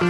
Oi,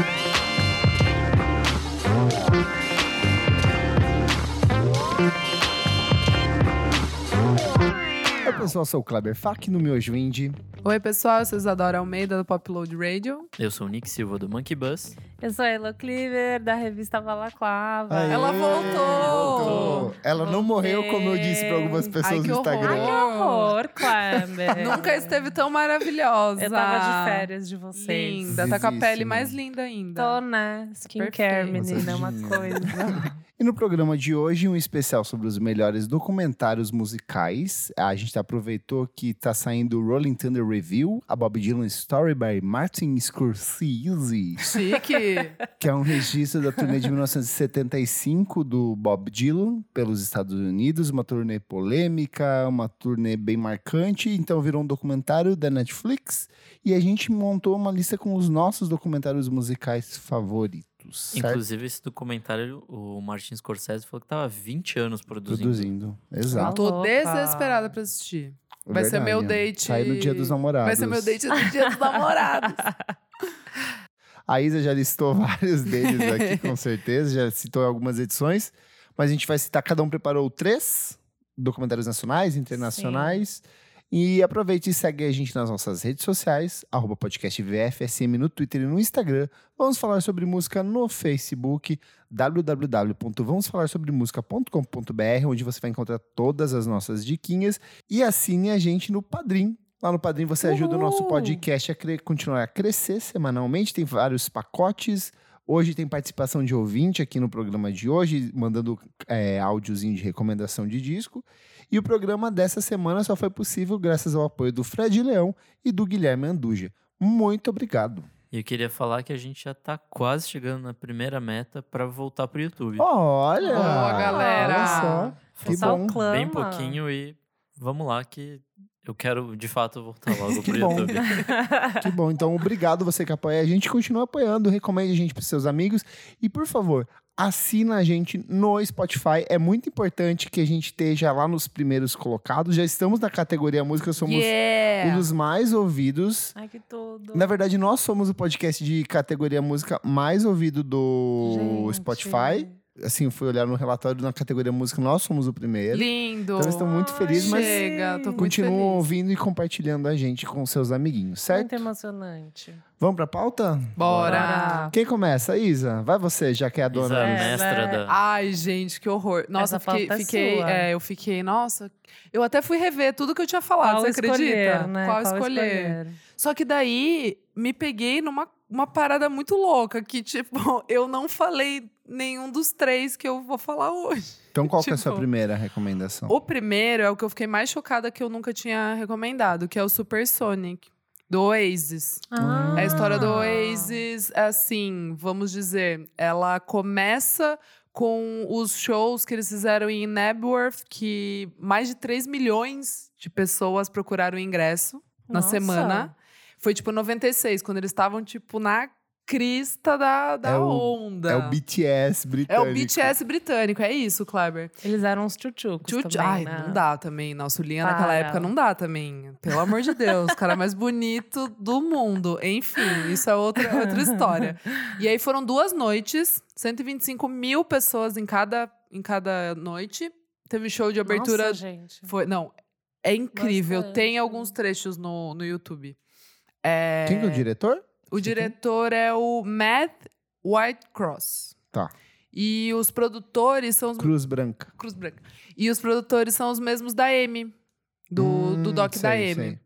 pessoal, sou o Kleber Fak no Miojo Indie. Oi, pessoal, eu sou Isadora Almeida do Popload Radio. Eu sou o Nick Silva do Monkey Bus. Eu sou a Elo Cleaver, da revista Balaclava. Aê, Ela voltou! voltou. Ela não morreu, como eu disse para algumas pessoas Ai, que no Instagram. Ai, que horror, Kleber. Nunca esteve tão maravilhosa. Eu tava de férias de vocês. Linda, tá com a pele mais linda ainda. Tô, né? Skincare, Perfeito. menina, é uma coisa. E no programa de hoje, um especial sobre os melhores documentários musicais. A gente aproveitou que tá saindo o Rolling Thunder Review, a Bob Dylan Story by Martin Scorsese, Chique. Que é um registro da turnê de 1975 do Bob Dylan pelos Estados Unidos, uma turnê polêmica, uma turnê bem marcante, então virou um documentário da Netflix e a gente montou uma lista com os nossos documentários musicais favoritos. certo? Inclusive, esse documentário, o Martin Scorsese falou que tava há 20 anos produzindo. Produzindo, exato. Tô louca. desesperada pra assistir. Vai ser meu Verdade. date. Sai no dia dos namorados. Vai ser meu date do dia dos namorados. A Isa já listou vários deles aqui, com certeza. Já citou algumas edições. Mas a gente vai citar, cada um preparou três documentários nacionais, internacionais. E aproveite e segue a gente nas nossas redes sociais, arroba podcast VFSM no Twitter e no Instagram. Vamos falar sobre música no Facebook, www.vamosfalarsobremusica.com.br, onde você vai encontrar todas as nossas diquinhas. E assine a gente no Padrim. Lá no Padrim você ajuda o nosso Uhul! podcast a cre- continuar a crescer semanalmente. Tem vários pacotes. Hoje tem participação de ouvinte aqui no programa de hoje, mandando é, áudiozinho de recomendação de disco. E o programa dessa semana só foi possível graças ao apoio do Fred Leão e do Guilherme Anduja. Muito obrigado. E eu queria falar que a gente já tá quase chegando na primeira meta pra voltar pro YouTube. Olha! Boa, galera! Olha só. Que bom. clama. Bem pouquinho e vamos lá que eu quero de fato voltar logo Que pro bom. YouTube. Que bom. Então, obrigado você que apoia a gente. Continua apoiando, recomende a gente para seus amigos. E, por favor, assina a gente no Spotify. É muito importante que a gente esteja lá nos primeiros colocados. Já estamos na categoria música, somos um yeah! dos mais ouvidos. Ai, que tudo. Na verdade, nós somos o podcast de categoria música mais ouvido do Gente. Spotify. Assim, eu fui olhar no relatório na categoria música, nós somos o primeiro. Lindo. Então, estamos muito felizes, mas Chega, tô muito Continuam feliz. ouvindo e compartilhando a gente com seus amiguinhos, certo? Muito emocionante. Vamos pra pauta? Bora. Quem começa? Isa? Vai você, já que é a Isa, dona. É, mestra né? da. Ai, gente, que horror. Nossa, Essa eu fiquei, pauta é fiquei, sua. é, eu fiquei, nossa. Eu até fui rever tudo que eu tinha falado, Qual você acredita? escolher, né? Qual, escolher? Só que daí me peguei numa uma parada muito louca que tipo, eu não falei nenhum dos três que eu vou falar hoje. Então, qual que é a sua Tipo, primeira recomendação? O primeiro é o que eu fiquei mais chocada que eu nunca tinha recomendado, que é o Supersonic do Oasis. Ah. A história do Oasis, assim, vamos dizer, ela começa com os shows que eles fizeram em Nebworth, que mais de 3 milhões de pessoas procuraram ingresso na Nossa. semana. Foi tipo 96, quando eles estavam tipo na crista da, da É o- onda. É o BTS É britânico. o BTS britânico, é isso, Kleber. Eles eram uns tchutchucos Tchutchu- também, Ai, né? não dá também. Nossa, o Liam naquela Para. época não dá também. Pelo amor de Deus, o cara mais bonito do mundo. Enfim, isso é outra, outra história. E aí foram duas noites, 125 mil pessoas em cada, em cada noite. Teve show de abertura. Nossa, gente. Foi, não, é incrível. Bastante. Tem alguns trechos no, no YouTube. É, Quem que é o diretor? O diretor é o Matt Whitecross. Tá. E os produtores são os Cruz Branca. Cruz Branca. E os produtores são os mesmos da M, do, do Hum, doc da sei, M. sei.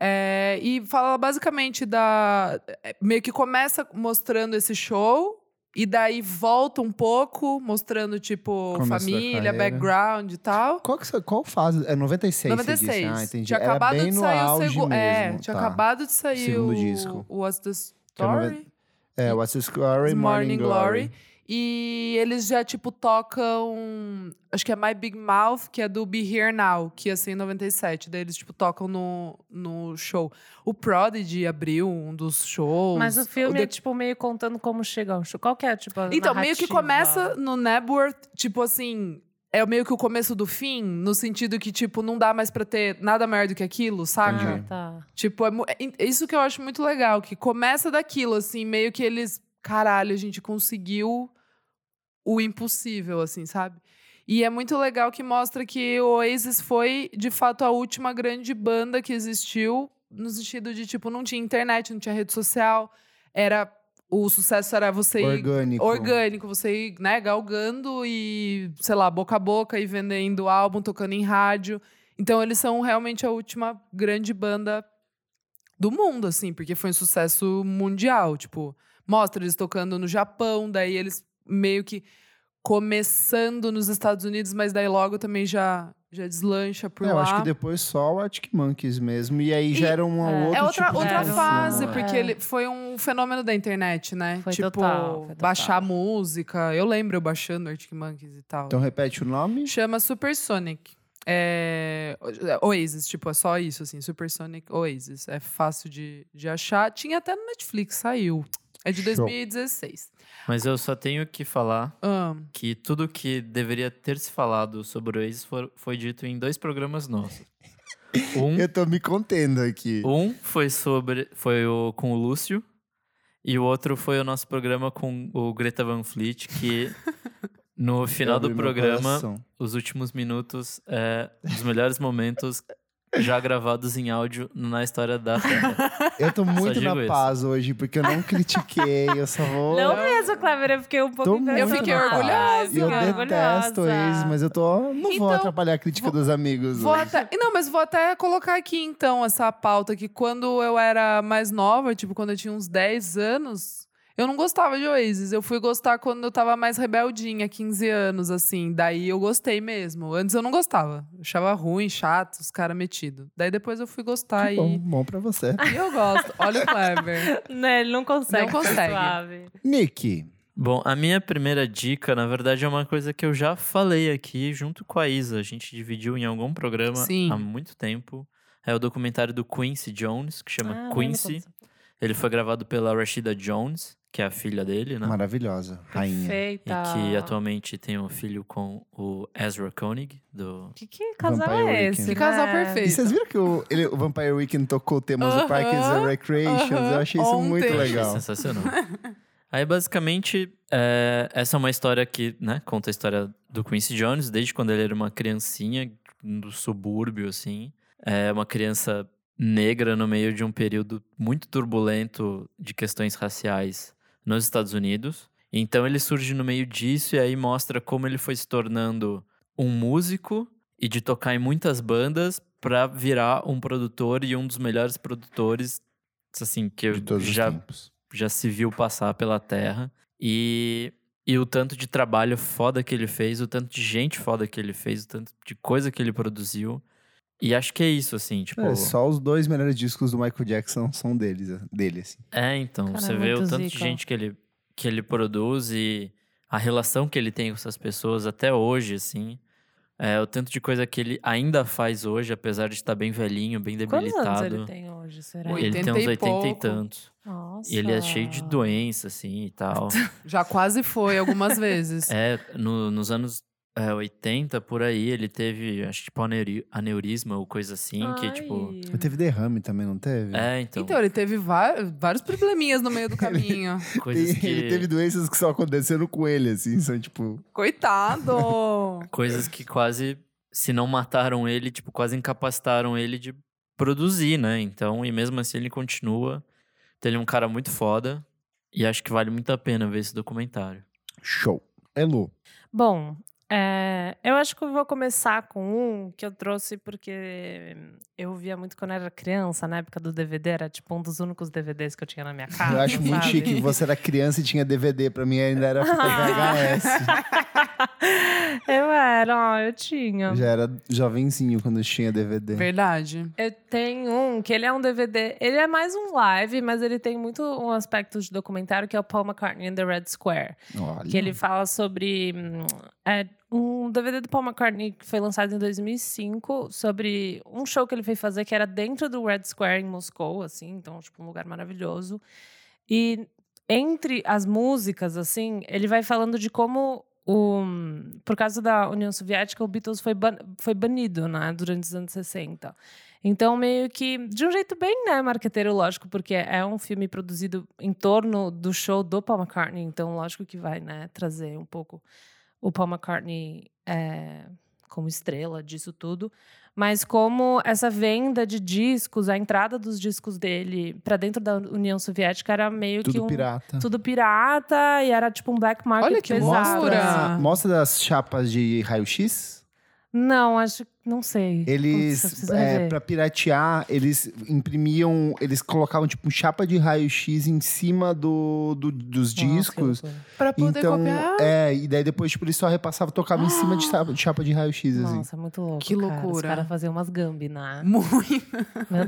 É, e fala basicamente da. é, Meio que começa mostrando esse show. E daí volta um pouco, mostrando, tipo, Começo família, background e tal. Qual, que, qual fase? É 96, 96. você disse? Ah, entendi. Tinha Era acabado bem de no sair o segundo. mesmo. É, tinha tá. acabado de sair Segundo o, disco. o What's the é Story? É, What's the Story, Morning, Glory. E eles já, tipo, tocam. Acho que é My Big Mouth, que é do Be Here Now, que ia ser em 97. Daí eles, tipo, tocam no, no show. O Prodigy abriu um dos shows. Mas o filme The- é, tipo, meio contando como chega ao show. Qual que é, tipo, a Então, meio que narrativa? começa no Nebworth, tipo assim. É meio que o começo do fim, no sentido que, tipo, não dá mais pra ter nada maior do que aquilo, saca? Entendi. Tá. Tipo, é, é é isso que eu acho muito legal, que começa daquilo, assim, meio que eles caralho, a gente conseguiu o impossível, assim, sabe? E é muito legal que mostra que o Oasis foi, de fato, a última grande banda que existiu, no sentido de, tipo, não tinha internet, não tinha rede social, era. O sucesso era você ir Orgânico. orgânico, você ir, né, galgando e, sei lá, boca a boca e vendendo álbum, tocando em rádio. Então eles são realmente a última grande banda do mundo, assim, porque foi um sucesso mundial. Tipo, mostra eles tocando no Japão, daí eles meio que começando nos Estados Unidos, mas daí logo também já, já deslancha por É, eu lá. acho que depois só o Arctic Monkeys mesmo. E aí E- já era um é. outro É outra, tipo outra fase, som, é. porque É. ele foi um fenômeno da internet, né? Foi tipo, total, foi total. baixar música. Eu lembro eu baixando Arctic Monkeys e tal. Então repete o nome. Chama Supersonic. É, Oasis, tipo, é só isso, assim. Supersonic Oasis. É fácil de, de achar. Tinha até no Netflix, saiu. É de Show. 2016. Mas eu só tenho que falar Ah, que tudo que deveria ter se falado sobre o Oasis foi, foi dito em dois programas nossos. Um, Eu tô me contendo aqui. um foi sobre foi o com o Lúcio e o outro foi o nosso programa com o Greta Van Fleet que no final do programa os últimos minutos é dos melhores momentos já gravados em áudio na história da Terra. Eu tô muito na isso. paz hoje, porque eu não critiquei, eu só vou. Não mesmo, Clever, eu fiquei um pouco muito fiquei orgulhosa. Eu Fiquei detesto eles, mas eu tô. Não vou Então, atrapalhar a crítica dos amigos. Vou hoje. até, não, mas vou até colocar aqui então essa pauta que quando eu era mais nova, tipo quando eu tinha uns 10 anos, eu não gostava de Oasis. Eu fui gostar quando eu tava mais rebeldinha, 15 anos assim. Daí eu gostei mesmo. Antes eu não gostava. Eu achava ruim, chato, os caras metidos. Daí depois eu fui gostar Que e bom, bom pra você. e eu gosto. Olha o Clever. Né, ele não consegue. Não consegue. Suave. Nick, Bom, a minha primeira dica, na verdade, é uma coisa que eu já falei aqui junto com a Isa. A gente dividiu em algum programa Sim. há muito tempo. É o documentário do Quincy Jones, que chama Ah, Quincy. Ele foi gravado pela Rashida Jones, que é a filha dele, né? maravilhosa, rainha. E Perfeita. que atualmente tem um filho com o Ezra Koenig, do. Que, que casal Vampire é Weekend. esse? Que casal né? perfeito. E vocês viram que o, ele- o Vampire Weekend tocou temas do Aham, Parks and Recreations? Eu aham, achei isso muito ontem. Achei legal. sensacional. Aí, basicamente, é, essa é uma história que, né, conta a história do Quincy Jones, desde quando ele era uma criancinha do subúrbio, assim. É uma criança negra no meio de um período muito turbulento de questões raciais nos Estados Unidos. Então, ele surge no meio disso e aí mostra como ele foi se tornando um músico e de tocar em muitas bandas para virar um produtor e um dos melhores produtores, assim, que eu já já se viu passar pela terra. E, e o tanto de trabalho foda que ele fez, o tanto de gente foda que ele fez, o tanto de coisa que ele produziu. E acho que é isso, assim, tipo. É, só os dois melhores discos do Michael Jackson são deles, dele, assim. É, então, Cara, você é vê o tanto de gente que ele, que ele produz e a relação que ele tem com essas pessoas até hoje, assim. É, o tanto de coisa que ele ainda faz hoje, apesar de estar bem velhinho, bem Quantos debilitado. anos ele tem hoje, será? Oito. Ele tem 80 uns e 80 e pouco. tantos. Nossa. E ele é cheio de doença, assim, e tal. Já quase foi algumas vezes. É, no- nos anos é, 80, por aí, ele teve, acho que tipo aneuri- aneurisma ou coisa assim, que tipo... Ele teve derrame também, não teve? É, então, Então, ele teve vários probleminhas no meio do caminho. coisas que... Ele teve doenças que só aconteceram com ele, assim, são tipo. Coitado! Coisas que quase, se não mataram ele, tipo, quase incapacitaram ele de produzir, né? Então, e mesmo assim ele continua. Então, ele é um cara muito foda. E acho que vale muito a pena ver esse documentário. Show. Elu. Bom, é, eu acho que eu vou começar com um que eu trouxe porque eu via muito quando era criança, na época do DVD, era tipo um dos únicos DVDs que eu tinha na minha casa. Eu acho muito sabe? chique. Você era criança e tinha DVD. Pra mim ainda era VHS. eu era, ó, eu tinha. Já era jovenzinho quando tinha DVD. Verdade. Eu tenho um que ele é um DVD. Ele é mais um live, mas ele tem muito um aspecto de documentário que é o Paul McCartney in the Red Square. Olha. Que ele fala sobre. hum, É, um DVD do Paul McCartney que foi lançado em 2005 sobre um show que ele foi fazer que era dentro do Red Square em Moscou, assim, então, tipo, um lugar maravilhoso. E entre as músicas, assim, ele vai falando de como. O, por causa da União Soviética, o Beatles foi, ban- foi banido né, durante os anos 60. Então, meio que, de um jeito bem, né, marqueteiro, lógico, porque é um filme produzido em torno do show do Paul McCartney, então, lógico que vai, né, trazer um pouco o Paul McCartney é, como estrela disso tudo. Mas como essa venda de discos, a entrada dos discos dele para dentro da União Soviética era meio Tudo que um pirata. tudo pirata e era tipo um black market Olha que pesado. loucura! assim. Mostra das chapas de raio-x. Não, acho não sei. Eles, é, pra piratear, eles imprimiam, eles colocavam tipo chapa de raio-x em cima do, do- dos Nossa, que discos. loucura. Pra poder Então, copiar. é, e daí depois, tipo, eles só repassavam, tocavam em cima de chapa de, chapa de raio-x, assim. Nossa, muito louco. Que cara. Os loucura. caras faziam umas gambi, né? Muito.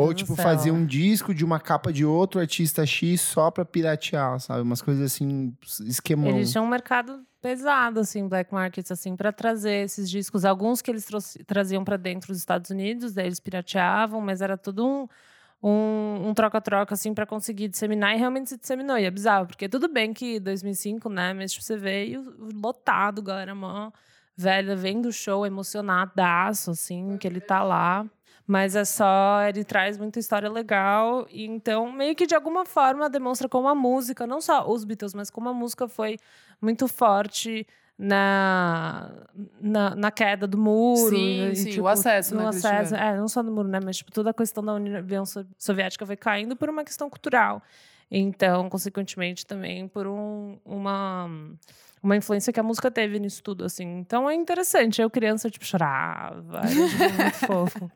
Ou, tipo, do céu. fazia um disco de uma capa de outro artista X só pra piratear, sabe? Umas coisas assim, esquemão. Eles tinham um mercado pesado, assim, black markets, assim, para trazer esses discos. Alguns que eles traziam para dentro dos Estados Unidos, daí eles pirateavam, mas era tudo um um um troca-troca, assim, para conseguir disseminar. E realmente se disseminou. E é bizarro, porque tudo bem que 2005, né? Mas tipo, você veio lotado, galera mó velha, vendo o show, emocionadaço, assim, que ele tá lá. Mas é só, ele traz muita história legal. E então, meio que de alguma forma demonstra como a música, não só os Beatles, mas como a música foi muito forte na, na, na queda do muro. Sim, e, sim, o tipo, acesso, né, no que eles acesso, é, não só do muro, né? Mas tipo, toda a questão da União So- Soviética foi caindo por uma questão cultural. Então, consequentemente, também por um, uma, uma influência que a música teve nisso tudo, assim. Então, é interessante. Eu, criança, tipo, chorava. Era tipo, muito fofo.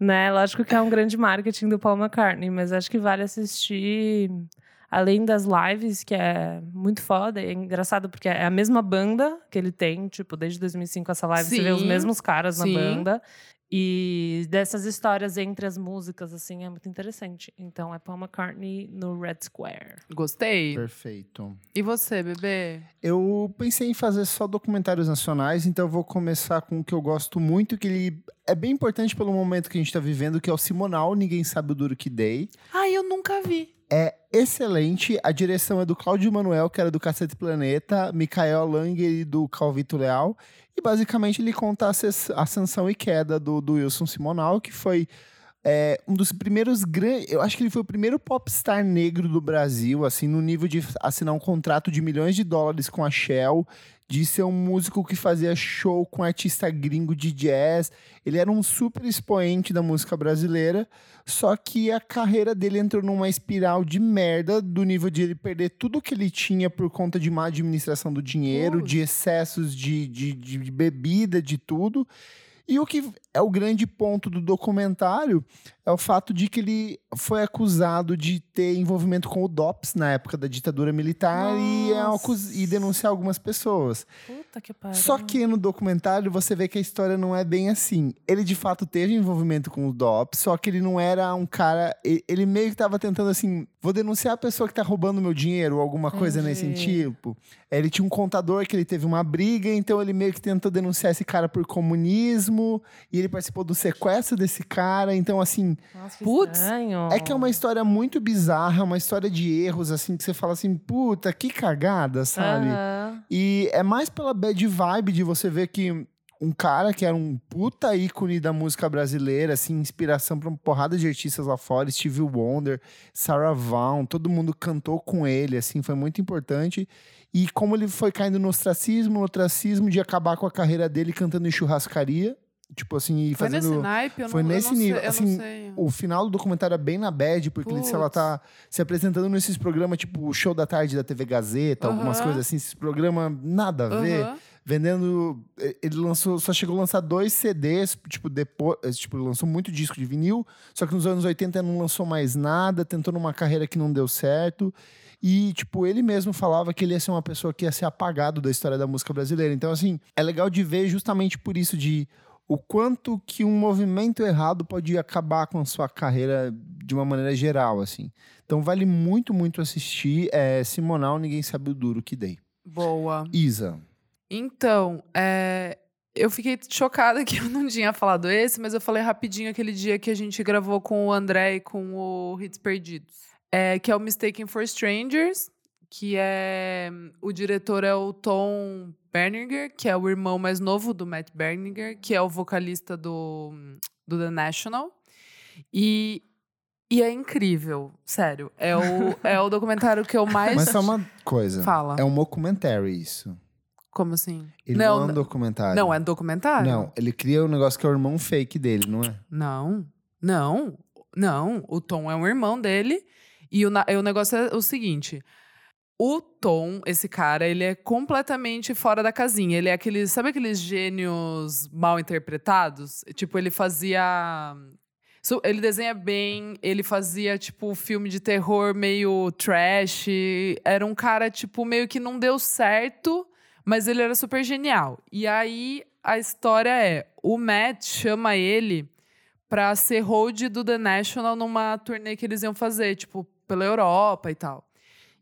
Né? Lógico que é um grande marketing do Paul McCartney, mas acho que vale assistir... Além das lives, que é muito foda. É engraçado porque é a mesma banda que ele tem. Tipo, desde 2005 essa live, você vê os Sim, mesmos caras na sim. banda. E dessas histórias entre as músicas, assim, é muito interessante. Então, é Paul McCartney no Red Square. Gostei. Perfeito. E você, bebê? Eu pensei em fazer só documentários nacionais, então eu vou começar com o que eu gosto muito, que ele é bem importante pelo momento que a gente tá vivendo, que é o Simonal, Ninguém Sabe o Duro Que Dei. Ai, eu nunca vi. É excelente, a direção é do Cláudio Manuel, que era do Cacete Planeta, Mikael Langer do Calvito Leal, e basicamente ele conta a ascens- ascensão e queda do, do Wilson Simonal, que foi é, um dos primeiros grandes. Eu acho que ele foi o primeiro popstar negro do Brasil, assim, no nível de assinar um contrato de milhões de dólares com a Shell, de ser um músico que fazia show com artista gringo de jazz. Ele era um super expoente da música brasileira, só que a carreira dele entrou numa espiral de merda, do nível de ele perder tudo que ele tinha por conta de má administração do dinheiro, de excessos de, de de bebida, de tudo. E o que é o grande ponto do documentário é o fato de que ele foi acusado de ter envolvimento com o DOPS na época da ditadura militar e, é e denunciar algumas pessoas. Puta que pariu. Só que no documentário você vê que a história não é bem assim. Ele de fato teve envolvimento com o DOPS, só que ele não era um cara. Ele meio que tava tentando assim: vou denunciar a pessoa que tá roubando meu dinheiro ou alguma coisa nesse Entendi. tipo. Ele tinha um contador que ele teve uma briga, então ele meio que tentou denunciar esse cara por comunismo e ele participou do sequestro desse cara. Então, assim, Nossa, que Putz, estranho. é que é uma história muito bizarra, uma história de erros, assim, que você fala assim, puta, que cagada, sabe? Aham. E é mais pela bad vibe de você ver que um cara que era um puta ícone da música brasileira, assim, inspiração pra uma porrada de artistas lá fora, Stevie Wonder, Sarah Vaughan, todo mundo cantou com ele, assim, foi muito importante. E como ele foi caindo no ostracismo, no ostracismo de acabar com a carreira dele cantando em churrascaria, tipo assim, e Foi fazendo... nesse naipe? Eu foi não, eu nesse não nível, assim, sei. O final do documentário é bem na bad, porque lá, Putz. tá se apresentando nesses programas, tipo o Show da Tarde da TV Gazeta, algumas coisas assim, esses programas nada a ver. Vendendo. Ele lançou, só chegou a lançar dois CDs, tipo, depois. eh, Tipo, lançou muito disco de vinil, só que nos anos 80 não lançou mais nada, tentou numa carreira que não deu certo. E, tipo, ele mesmo falava que ele ia ser uma pessoa que ia ser apagado da história da música brasileira. Então, assim, é legal de ver justamente por isso de o quanto que um movimento errado pode acabar com a sua carreira de uma maneira geral, assim. Então vale muito, muito assistir. É, Simonal, ninguém sabe o duro que dei. Boa. Isa. Então, é, eu fiquei chocada que eu não tinha falado esse, mas eu falei rapidinho aquele dia que a gente gravou com o André e com o Hits Perdidos. É, que é o Mistaken for Strangers, que é. O diretor é o Tom Berninger, que é o irmão mais novo do Matt Berninger, que é o vocalista do, do The National. E, e é incrível, sério. É o, é o documentário que eu mais. Mas só uma coisa. Fala. É um documentary isso. Como assim? Ele não, é um documentário. Não, é documentário? Não, ele cria um negócio que é o irmão fake dele, não é? Não, não, não. O Tom é um irmão dele. E o, o negócio é o seguinte. O Tom, esse cara, ele é completamente fora da casinha. Ele é aquele. Sabe aqueles gênios mal interpretados? Tipo, ele fazia. Ele desenha bem, ele fazia, tipo, filme de terror meio trash. Era um cara, tipo, meio que não deu certo, mas ele era super genial. E aí a história é: o Matt chama ele pra ser hold do The National numa turnê que eles iam fazer, tipo, pela Europa e tal.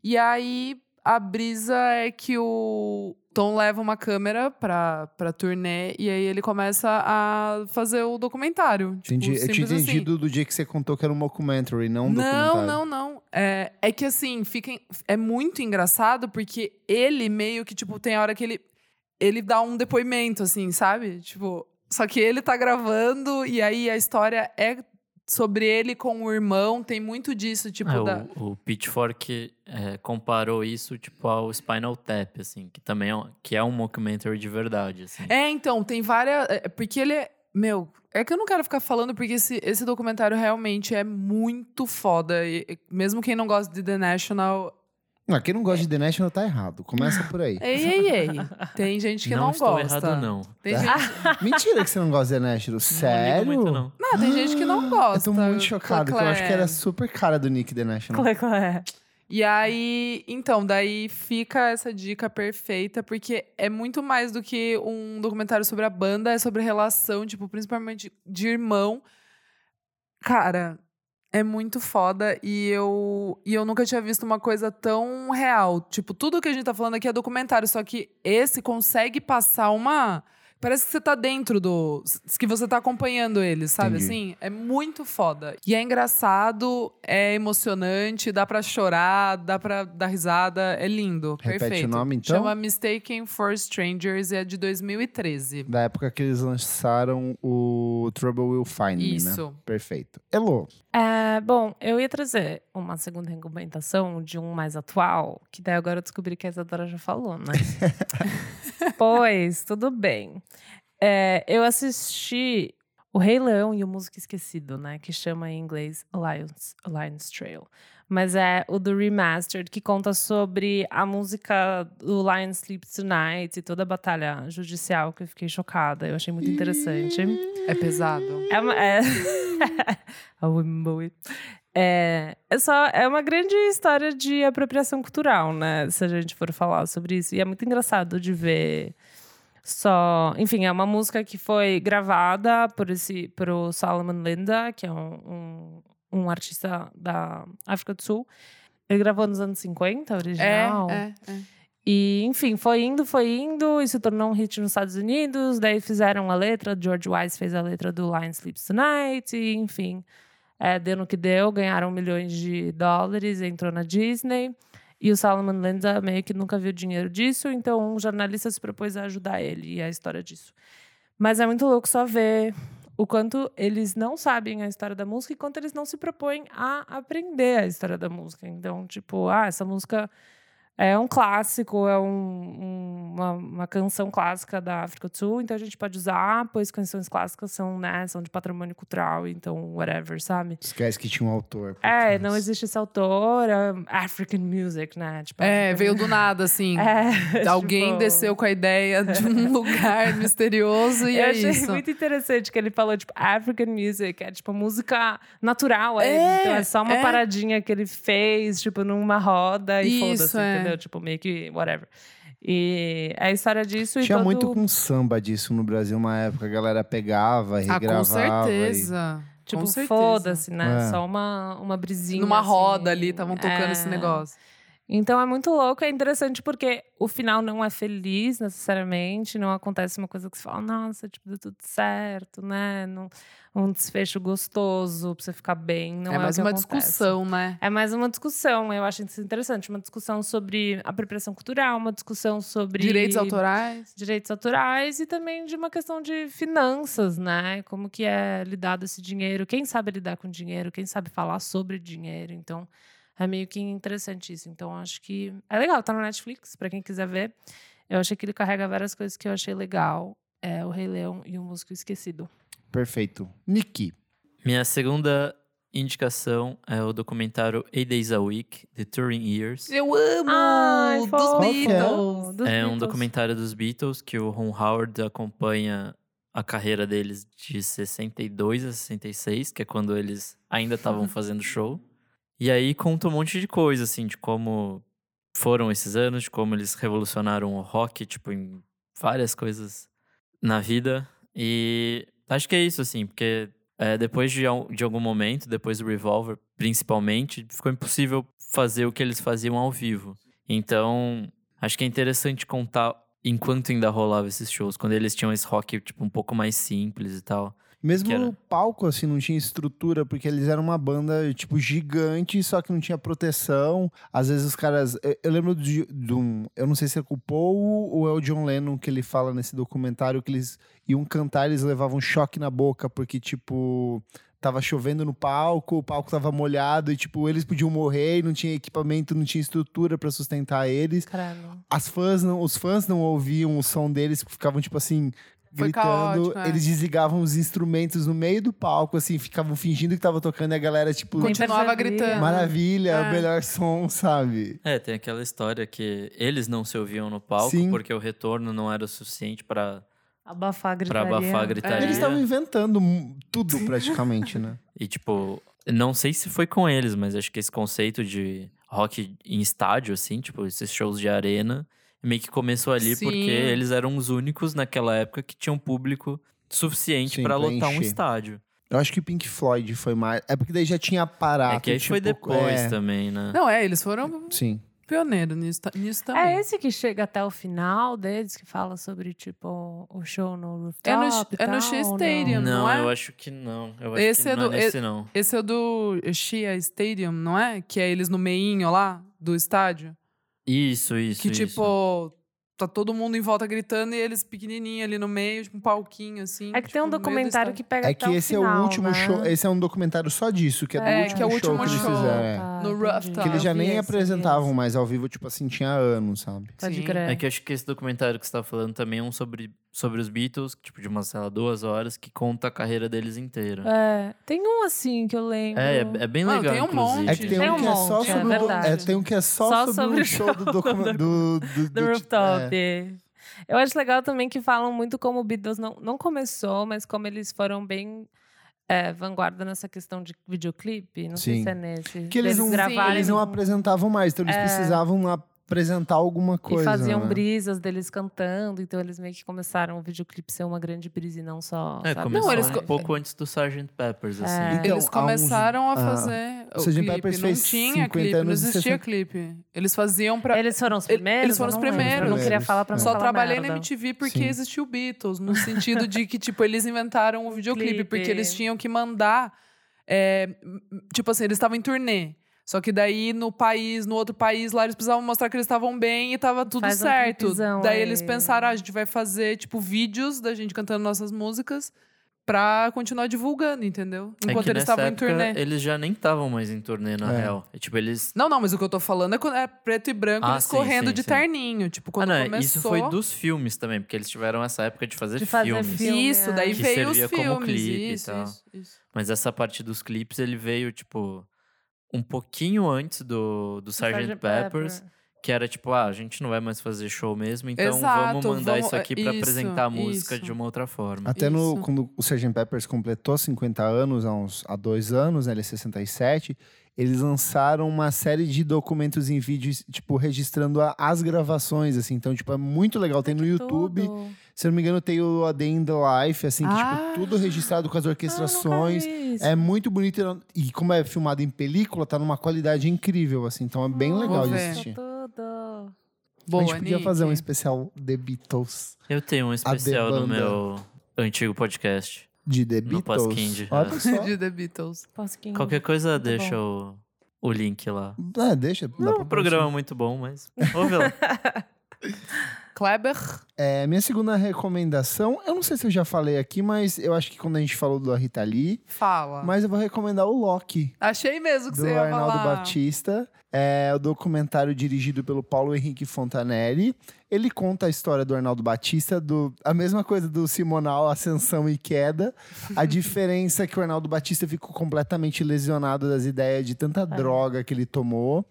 E aí a brisa é que o Tom leva uma câmera pra, pra turnê e aí ele começa a fazer o documentário. Tipo, Entendi. Eu tinha assim. entendido do dia que você contou que era um documentary, não um Não, documentário. não, não. É, é que assim, fica, é muito engraçado porque ele meio que, tipo, tem a hora que ele, ele dá um depoimento, assim, sabe? Tipo, só que ele tá gravando e aí a história é sobre ele com o irmão, tem muito disso, tipo, É, da... o, o Pitchfork é, comparou isso tipo ao Spinal Tap, assim, que também é um, que é um mockumentary de verdade, assim. É, então, tem várias. é, porque ele é. Meu, é que eu não quero ficar falando, porque esse, esse documentário realmente é muito foda. E mesmo quem não gosta de The National. Não, quem não gosta de The National tá errado. Começa por aí. Ei, ei, ei. Tem gente que não, estou gosta. errado, não. Tem É. gente, Mentira que você não gosta de The National. Não Sério? ligo muito, não. não, tem gente que não gosta. Eu tô muito chocado, que eu acho que era Claire. super cara do Nick The National. Qual é, qual é? E aí, então, daí fica essa dica perfeita, porque é muito mais do que um documentário sobre a banda, é sobre relação, tipo, principalmente de irmão. Cara, é muito foda e eu, e eu nunca tinha visto uma coisa tão real. Tipo, tudo que a gente tá falando aqui é documentário, só que esse consegue passar uma. Parece que você tá dentro do. que você tá acompanhando eles, sabe? Entendi. Assim, é muito foda. E é engraçado, é emocionante, dá pra chorar, dá pra dar risada, é lindo. Repete perfeito. o nome, então? Chama Mistaken for Strangers e é de 2013. Da época que eles lançaram o Trouble Will Find Me, né? Isso. Perfeito. Elo, É, bom, eu ia trazer uma segunda recomendação de um mais atual, que daí agora eu descobri que a Isadora já falou, né? pois, tudo bem. É, eu assisti O Rei Leão e o Músico Esquecido, né? Que chama em inglês Alliance, Alliance Trail. Mas é o do Remastered, que conta sobre a música do Lion Sleeps Tonight e toda a batalha judicial, que eu fiquei chocada. Eu achei muito interessante. É pesado. É uma. É... A Women Bowie. É, é só é uma grande história de apropriação cultural, né? Se a gente for falar sobre isso. E é muito engraçado de ver só. Enfim, é uma música que foi gravada por esse pro Solomon Linda, que é um, um, um artista da África do Sul. Ele gravou nos anos 50, É, original. é, é. E, enfim, foi indo, foi indo, e se tornou um hit nos Estados Unidos. Daí fizeram a letra, George Wise fez a letra do Lion Sleeps Tonight, e, enfim, é, deu no que deu, ganharam milhões de dólares, entrou na Disney. E o Solomon Linda meio que nunca viu dinheiro disso, então um jornalista se propôs a ajudar ele e a história disso. Mas é muito louco só ver o quanto eles não sabem a história da música e quanto eles não se propõem a aprender a história da música. Então, tipo, ah, essa música é um clássico, é um- um- uma, uma canção clássica da África do Sul, então a gente pode usar, pois canções clássicas são, né, são de patrimônio cultural, então whatever, sabe? esquece que tinha um autor. É, trás. não existe esse autor, é African music, né? Tipo, É, African- veio do nada, assim. É, Alguém tipo- desceu com a ideia de um lugar misterioso e eu é achei isso. muito interessante que ele falou, tipo, African music, é tipo música natural. É, É, então é só uma é. paradinha que ele fez, tipo, numa roda e Isso, foda-se, é. Entendeu? Tipo, meio que whatever. E é a história disso e Tinha todo... muito com samba disso no Brasil, uma época. A galera pegava, Ah, regravava. com certeza. Tipo, com certeza. foda-se, né? É. Só uma, uma brisinha. Numa assim. roda ali, estavam tocando É. esse negócio. Então é muito louco, é interessante porque o final não é feliz necessariamente, não acontece uma coisa que você fala, nossa, tipo, deu tudo certo, né? Não, um desfecho gostoso pra você ficar bem. Não é, é mais uma acontece. discussão, né? É mais uma discussão, eu acho isso interessante. Uma discussão sobre apropriação cultural, uma discussão sobre. Direitos autorais. Direitos autorais e também de uma questão de finanças, né? Como que é lidado esse dinheiro, quem sabe lidar com dinheiro, quem sabe falar sobre dinheiro. Então, é meio que interessante isso. Então, acho que é legal, tá no Netflix, para quem quiser ver. Eu achei que ele carrega várias coisas que eu achei legal. É o Rei Leão e o Músico Esquecido. Perfeito. Niki. Minha segunda indicação é o documentário Eight Days a Week, The Touring Years. Eu amo! Ai, dos fofo. Beatles! Dos é um Beatles. documentário dos Beatles que o Ron Howard acompanha a carreira deles de 62 a 66, que é quando eles ainda estavam fazendo show. E aí conta um monte de coisa, assim, de como foram esses anos, de como eles revolucionaram o rock, tipo, em várias coisas na vida. E acho que é isso, assim, porque é, depois de, de algum momento, depois do Revolver, principalmente, ficou impossível fazer o que eles faziam ao vivo. Então, acho que é interessante contar enquanto ainda rolava esses shows, quando eles tinham esse rock, tipo, um pouco mais simples e tal. Mesmo Que era- o palco, assim, não tinha estrutura, porque eles eram uma banda, tipo, gigante, só que não tinha proteção. Às vezes os caras. Eu, eu lembro de, de um. Eu não sei se é com o Paul ou é o John Lennon que ele fala nesse documentário que eles iam cantar, eles levavam choque na boca, porque, tipo. Tava chovendo no palco, o palco tava molhado e, tipo, eles podiam morrer e não tinha equipamento, não tinha estrutura pra sustentar eles. Caralho. As fãs não, os fãs não ouviam o som deles, ficavam, tipo assim, Foi gritando. caótico, é. Eles desligavam os instrumentos no meio do palco, assim, ficavam fingindo que tava tocando e a galera, tipo, Continuava gritando. maravilha, É. melhor som, sabe? É, tem aquela história que eles não se ouviam no palco Sim. porque o retorno não era o suficiente pra Abafar a pra gritaria. abafar a gritaria. Eles estavam inventando tudo, praticamente, né? E, tipo, não sei se foi com eles, mas acho que esse conceito de rock em estádio, assim, tipo, esses shows de arena, meio que começou ali Sim. porque eles eram os únicos naquela época que tinham público suficiente pra lotar um estádio. Eu acho que o Pink Floyd foi mais. É porque daí já tinha aparato. é que aí tinha foi depois é, também, né? Não, é, eles foram Sim. pioneiros nisso, nisso também. É esse que chega até o final deles, que fala sobre, tipo, o show no rooftop É no- é no Shea não? Stadium. Não, não é? eu acho que não. Eu acho Esse que é não do- é nesse, não. Esse é o do Shea Stadium, não é? Que é eles no meinho lá do estádio. Isso, isso, que isso. tipo, tá todo mundo em volta gritando e eles pequenininho ali no meio, tipo um palquinho assim. É que tem tipo, um no meio do documentário que pega É até que o esse final, é o último né? show. Esse é um documentário só disso, que é do É, último, que é o show último que eles show. fizeram. Tá, No entendi. Rooftop. Que eles já nem esse, apresentavam mais ao vivo, tipo assim, tinha anos, sabe? Pode Sim. crer. É que eu acho que esse documentário que você tá falando também é um sobre, sobre os Beatles, tipo, de umas, sei lá, duas horas, que conta a carreira deles inteira. É, tem um assim que eu lembro. É, é, é bem Não, legal, tem um inclusive. monte. É que tem, Tem um um que é só monte, é sobre o do- verdade. é, tem um que é só, Só sobre, sobre o o show do documento do, do, do do- rooftop. é. Eu acho legal também que falam muito como o Beatles não, não começou, mas como eles foram bem é, vanguarda nessa questão de videoclipe. Não sei Sim. se é nesse. Que eles deles não, gravarem eles não apresentavam mais, então eles É. precisavam apresentar alguma coisa. E faziam né? brisas deles cantando, então eles meio que começaram o videoclipe ser uma grande brisa e não só. É, sabe? começou eles um co- pouco antes do Sgt. Peppers, assim. É. Então, eles há uns- começaram a ah, fazer o o Sgt. clipe, Peppers não fez tinha 50 clipe, não anos existia 60. clipe. Eles faziam pra... Eles foram os primeiros? eles foram os não lembro, Eu não primeiros. queria falar pra não Só falar trabalhei na merda. MTV porque Sim. existiu Beatles, no sentido de que, tipo, eles inventaram o videoclipe, Clipe. porque eles tinham que mandar. é, tipo assim, eles estavam em turnê. Só que daí, no país, no outro país, lá eles precisavam mostrar que eles estavam bem e tava tudo Faz certo. clipezão daí aí. eles pensaram, ah, a gente vai fazer, tipo, vídeos da gente cantando nossas músicas pra continuar divulgando, entendeu? É Enquanto que eles estavam em turnê. Eles já nem estavam mais em turnê, na É. real. É, tipo, eles. Não, não, mas o que eu tô falando é, quando é preto e branco, Ah, eles sim, correndo sim, de sim. terninho. Tipo, Ah, quando não, é, começou... isso foi dos filmes também, porque eles tiveram essa época de fazer, De fazer filmes. filme, Isso, é. daí Que veio os servia como filmes. clipe e isso, tal. isso, isso. Mas essa parte dos clipes, ele veio, tipo, um pouquinho antes do, do Sgt. Peppers. Pepper. Que era tipo, ah, a gente não vai mais fazer show mesmo, então Exato, vamos mandar vamos- isso aqui pra isso, apresentar a música isso. de uma outra forma. Até no, quando o Sgt. Peppers completou 50 anos, há, uns, há dois anos, né, ele é 67, eles lançaram uma série de documentos em vídeo, tipo, registrando a- as gravações, assim. Então, tipo, é muito legal. Tem no YouTube, Tudo. Se eu não me engano, tem o A Day in the Life, assim, que, Ah. tipo, tudo registrado com as orquestrações. Ah, vi isso. É muito bonito. E como é filmado em película, tá numa qualidade incrível, assim. Então é bem Ah, legal de assistir. Tudo. Boa, a gente podia Nick. fazer um especial The Beatles. Eu tenho um especial no meu antigo podcast. De The No Beatles. Pasquinde, Olha é. só. de The Beatles. Posquinho. Qualquer coisa, Muito deixa bom. o, o link lá. É, deixa. Não, pra o programa é muito bom, mas ouve lá. Kleber. É, minha segunda recomendação, eu não sei se eu já falei aqui, mas eu acho que quando a gente falou da Rita Lee, Fala. mas eu vou recomendar o Loki, Achei mesmo que do você ia Arnaldo falar. Batista. É o documentário dirigido pelo Paulo Henrique Fontanelli. Ele conta a história do Arnaldo Batista, do, a mesma coisa do Simonal, ascensão e queda. A diferença é que o Arnaldo Batista ficou completamente lesionado das ideias de tanta droga que ele tomou.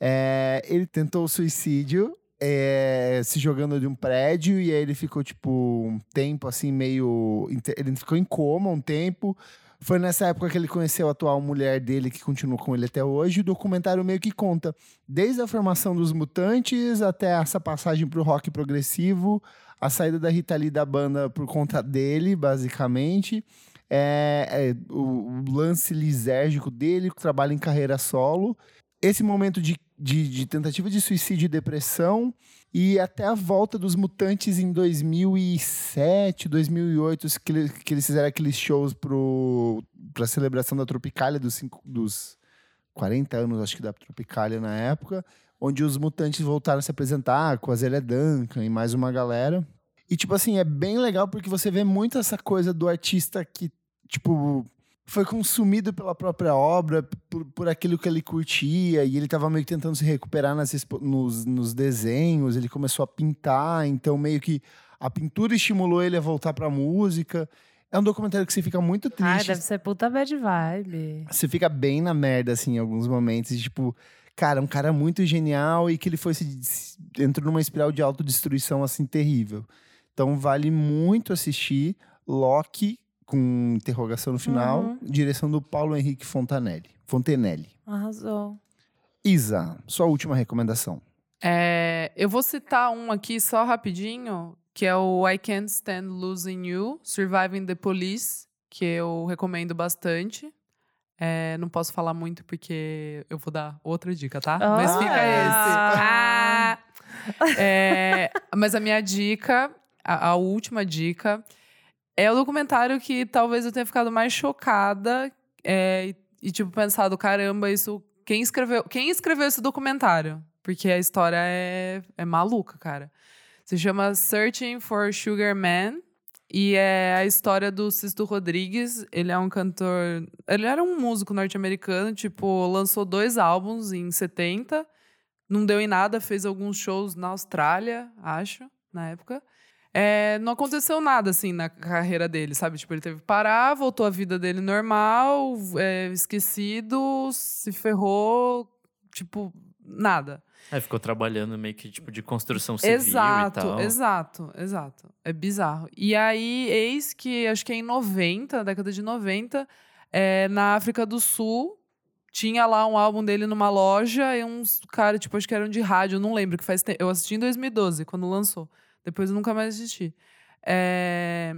É, ele tentou o suicídio, é, se jogando de um prédio, e aí ele ficou, tipo, um tempo assim, meio. Ele ficou em coma um tempo. Foi nessa época que ele conheceu a atual mulher dele, que continua com ele até hoje. O documentário meio que conta desde a formação dos mutantes até essa passagem pro rock progressivo, a saída da Rita Lee da banda por conta dele, basicamente. É, é, o, o lance lisérgico dele, o trabalho em carreira solo. Esse momento de, de, de tentativa de suicídio e depressão. E até a volta dos Mutantes em 2007, 2008, que, que eles fizeram aqueles shows pro, pra celebração da Tropicália dos, cinco, dos 40 anos, acho que da Tropicália na época, onde os Mutantes voltaram a se apresentar com a Zélia Duncan e mais uma galera. E, tipo assim, é bem legal porque você vê muito essa coisa do artista que, tipo, foi consumido pela própria obra, por, por aquilo que ele curtia, e ele tava meio que tentando se recuperar nas, nos, nos desenhos, ele começou a pintar, então meio que a pintura estimulou ele a voltar pra música. É um documentário que você fica muito Ai, triste. deve ser puta bad vibe. Você fica bem na merda, assim, em alguns momentos. e, tipo, cara, um cara muito genial e que ele foi se, se- entrou numa espiral de autodestruição, assim, terrível. Então vale muito assistir. Loki, com interrogação no final, Uhum. direção do Paulo Henrique Fontanelli. Fontenelle. Arrasou. Isa, sua última recomendação. É, eu vou citar um aqui só rapidinho, que é o I Can't Stand Losing You, Surviving the Police, que eu recomendo bastante. É, não posso falar muito porque eu vou dar outra dica, tá? Mas fica Ah! esse. Ah! É, mas a minha dica, a, a última dica, é o documentário que talvez eu tenha ficado mais chocada é, e, e, tipo, pensado, caramba, isso. Quem escreveu, quem escreveu esse documentário? Porque a história é, é maluca, cara. Se chama Searching for Sugar Man. E é a história do Sisto Rodrigues. Ele é um cantor. Ele era um músico norte-americano, tipo, lançou dois álbuns em 70. Não deu em nada, fez alguns shows na Austrália, acho, na época. É, não aconteceu nada, assim, na carreira dele, sabe? Tipo, ele teve que parar, voltou à vida dele normal, é, esquecido, se ferrou, tipo, nada. Aí ficou trabalhando meio que tipo de construção civil Exato, e tal. exato, exato. É bizarro. E aí, eis que, acho que é em 90, década de 90, é, na África do Sul, tinha lá um álbum dele numa loja e uns caras, tipo, acho que eram de rádio, não lembro, que faz tempo. Eu assisti em 2012, quando lançou. Depois eu nunca mais assisti. É,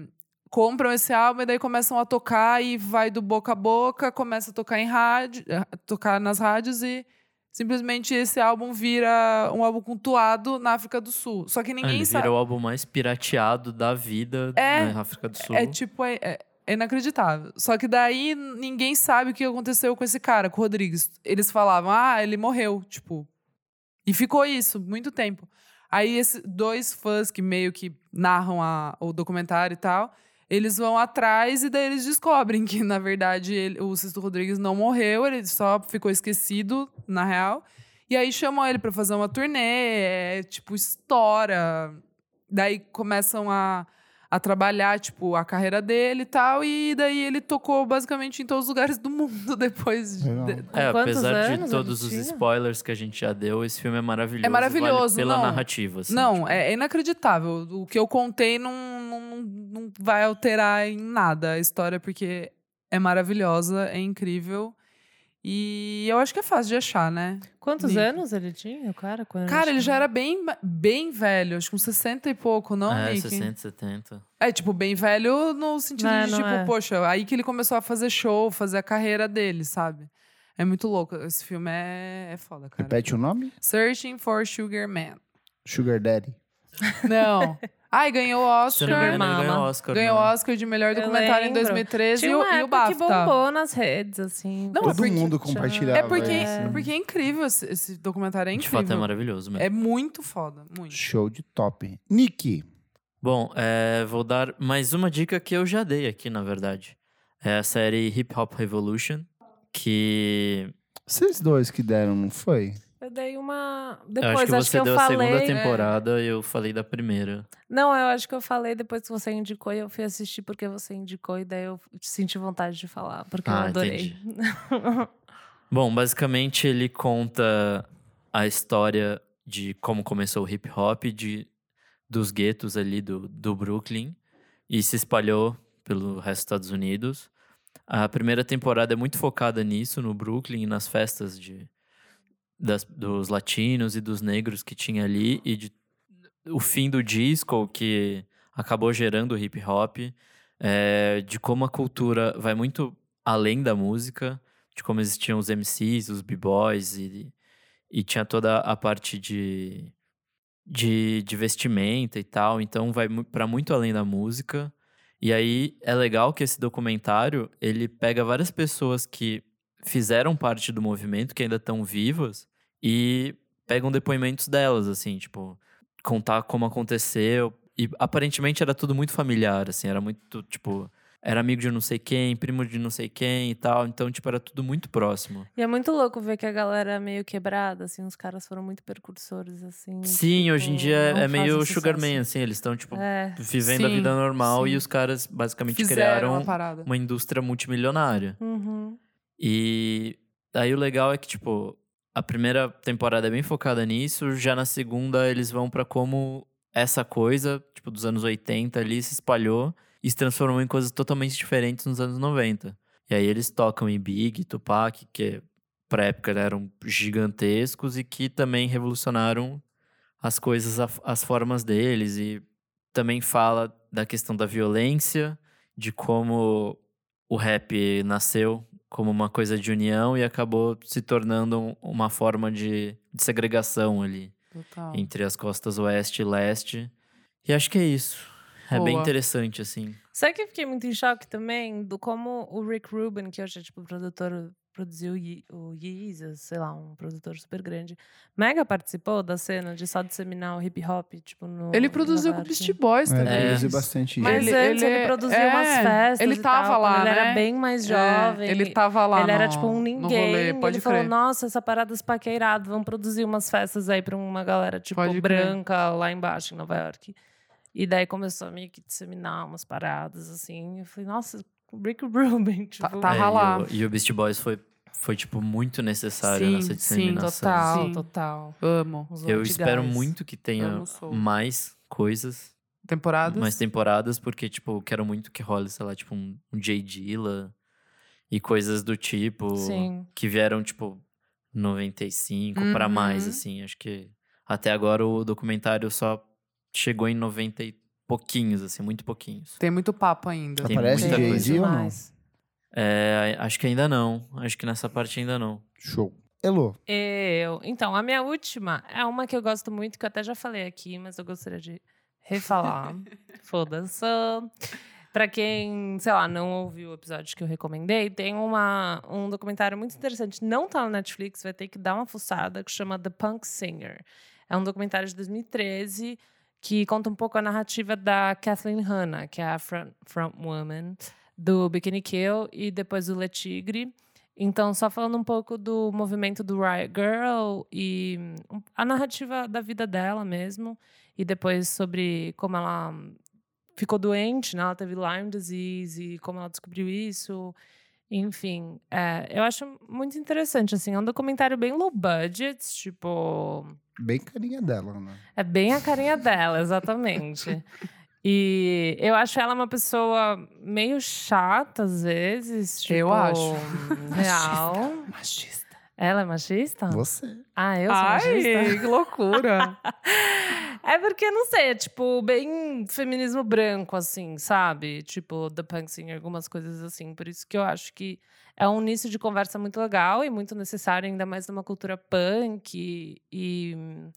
compram esse álbum e daí começam a tocar e vai do boca a boca, começa a tocar em rádio, eh, tocar nas rádios e simplesmente esse álbum vira um álbum cultuado na África do Sul. Só que Ah, ninguém ele sabe. virou o álbum mais pirateado da vida É, na África do Sul. É tipo, é, é- é inacreditável. Só que daí ninguém sabe o que aconteceu com esse cara, com o Rodrigues. Eles falavam, ah, ele morreu, tipo. E ficou isso, muito tempo. Aí esses dois fãs que meio que narram a- o documentário e tal, eles vão atrás e daí eles descobrem que, na verdade, ele- o Sisto Rodrigues não morreu, ele só ficou esquecido, na real. E aí chamam ele pra fazer uma turnê, é, tipo, estoura. Daí começam a, a trabalhar, tipo, a carreira dele e tal. E daí ele tocou basicamente em todos os lugares do mundo depois. de- de- É, apesar anos de todos os spoilers que a gente já deu, esse filme é maravilhoso. É maravilhoso, vale pela não. narrativa. assim, não, tipo. é, é inacreditável. O que eu contei não, não, não vai alterar em nada a história, porque é maravilhosa, é incrível. E eu acho que é fácil de achar, né? Quantos Nick. anos ele tinha, o cara? Quando Cara, ele já era bem, bem velho, acho que uns 60 e pouco, não, é, Nick? 60, 70. É, tipo, bem velho no sentido Não de, não tipo, é. poxa, aí que ele começou a fazer show, fazer a carreira dele, sabe? É muito louco. Esse filme é, é foda, cara. Repete o nome? Searching for Sugar Man. Sugar Daddy. Não. Ai, ganhou o Oscar. engano, ele ganhou Mama. Oscar. Ganhou o né? Oscar de melhor documentário em lembro. 2013 e Tinha o, uma e o época que BAFTA. bombou nas redes, assim. Não, é Todo porque- mundo compartilhava. É porque, é porque é incrível esse, esse documentário, é De incrível. fato é maravilhoso mesmo. É muito foda, muito. Show de top. Nick. Bom, é, vou dar mais uma dica que eu já dei aqui, na verdade. É a série Hip Hop Revolution, que Vocês dois que deram, não foi? Eu dei uma. eu Depois, acho que você eu deu a segunda temporada e eu falei da primeira. Não, eu acho que eu falei depois que você indicou e eu fui assistir porque você indicou e daí eu senti vontade de falar, porque eu Ah, adorei. Bom, basicamente ele conta a história de como começou o hip hop, de, dos guetos ali do, do Brooklyn e se espalhou pelo resto dos Estados Unidos. A primeira temporada é muito focada nisso, no Brooklyn, e nas festas de, das- dos latinos e dos negros que tinha ali, e de, o fim do disco, que acabou gerando o hip hop, é, de como a cultura vai muito além da música, de como existiam os MCs, os b-boys, e, e tinha toda a parte de, de, de vestimenta e tal, então vai para muito além da música. E aí é legal que esse documentário, ele pega várias pessoas que fizeram parte do movimento, que ainda estão vivas, e pegam depoimentos delas, assim, tipo, contar como aconteceu. E aparentemente era tudo muito familiar, assim, era muito, tipo, era amigo de não sei quem, primo de não sei quem e tal, então, tipo, era tudo muito próximo. E é muito louco ver que a galera é meio quebrada, assim, os caras foram muito percursores, assim. Sim, hoje em tipo, dia é meio fazem Sugar sucesso. Man, assim, eles estão, tipo, É. vivendo a Sim, vida normal e sim. os caras basicamente Fizeram criaram a parada. uma indústria multimilionária. Uhum. E aí o legal é que, tipo, a primeira temporada é bem focada nisso, já na segunda eles vão pra como essa coisa, tipo, dos anos 80 ali se espalhou e se transformou em coisas totalmente diferentes nos anos 90. E aí eles tocam em Big, Tupac, que pra época eram gigantescos e que também revolucionaram as coisas, as formas deles e também fala da questão da violência, de como o rap nasceu como uma coisa de união e acabou se tornando um- uma forma de, de segregação ali Total. entre as costas oeste e leste. E acho que é isso. É bem Boa. interessante, assim. Sabe que eu fiquei muito em choque também do como o Rick Rubin, que hoje é tipo produtor, produziu o Ye- o Yeezus, sei lá, um produtor super grande, mega participou da cena de só disseminar o hip hop, tipo, no. Ele produziu com o York. Beastie Boys É, também. produziu bastante Mas isso. Ele- antes ele- ele, produzia é, umas festas. ele e tava tal, lá, Ele né? era bem mais É, jovem. ele tava lá Ele era no- tipo um no ninguém. rolê, pode ele falou: crer. Nossa, essa parada espaqueirada, vamos produzir umas festas aí pra uma galera, tipo, Pode crer. branca lá embaixo em Nova York. E daí começou a meio que disseminar umas paradas, assim. Eu falei, nossa, o Rick Rubin, tipo. Tá É, lá. e, o, e o Beast Boys foi, foi tipo, muito necessário Sim, nessa sim, disseminação. total. Sim, total. Amo. Os Eu espero guys. muito que tenha mais coisas, Temporadas? mais temporadas, porque, tipo, quero muito que role, sei lá, tipo, um, um J. Dilla e coisas do tipo Sim. que vieram, tipo, 95 pra mais, Uhum. assim. Acho que até agora o documentário só chegou em 90 e pouquinhos, assim, muito pouquinhos. Tem muito papo ainda. Tem Aparece muita coisa. ou não? É, acho que ainda não. Acho que nessa parte ainda não. Show. Elo. Eu. Então, a minha última é uma que eu gosto muito, que eu até já falei aqui, mas eu gostaria de refalar. Foda-se. Pra quem, sei lá, não ouviu o episódio que eu recomendei, tem uma, um documentário muito interessante. Não tá no Netflix, vai ter que dar uma fuçada, que chama The Punk Singer. É um documentário de 2013 que conta um pouco a narrativa da Kathleen Hanna, que é a front, frontwoman do Bikini Kill e depois do Le Tigre. Então, só falando um pouco do movimento do Riot Girl e hum, a narrativa da vida dela mesmo. E depois sobre como ela ficou doente, né? Ela teve Lyme disease e como ela descobriu isso. Enfim, é, eu acho muito interessante, assim. É um documentário bem low budget, tipo... Bem carinha dela, né? É bem a carinha dela, exatamente. E eu acho ela uma pessoa meio chata às vezes. Tipo, Eu acho. Real. Machista. Ela é machista? Você. Ah, eu sou machista? Ai, que loucura. É porque, não sei, é tipo, bem feminismo branco, assim, sabe? Tipo, The Punk Singer, algumas coisas assim. Por isso que eu acho que é um início de conversa muito legal e muito necessário, ainda mais numa cultura punk e, e hum,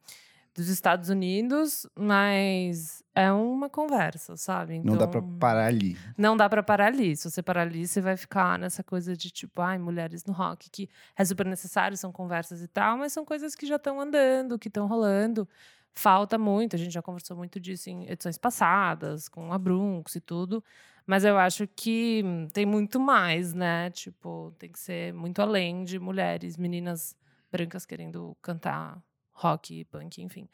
dos Estados Unidos, mas é uma conversa, sabe? Não dá pra Então, parar ali. Não dá pra parar ali. Se você parar ali, você vai ficar nessa coisa de tipo, ai, mulheres no rock, que é super necessário, são conversas e tal, mas são coisas que já estão andando, que estão rolando. Falta muito, a gente já conversou muito disso em edições passadas, com a Brunx e tudo. Mas eu acho que tem muito mais, né? Tipo, tem que ser muito além de mulheres, meninas brancas querendo cantar rock, punk, enfim.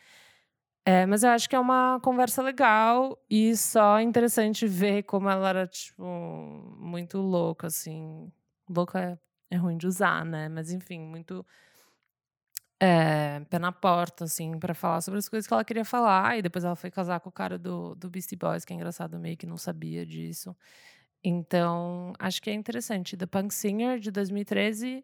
É, mas eu acho que é uma conversa legal e só interessante ver como ela era, tipo, muito louca, assim. Louca é, é ruim de usar, né? Mas, enfim, muito é, pé na porta, assim, pra falar sobre as coisas que ela queria falar. E depois ela foi casar com o cara do, do Beastie Boys, que é engraçado, meio que não sabia disso. Então, acho que é interessante. The Punk Singer, de 2013,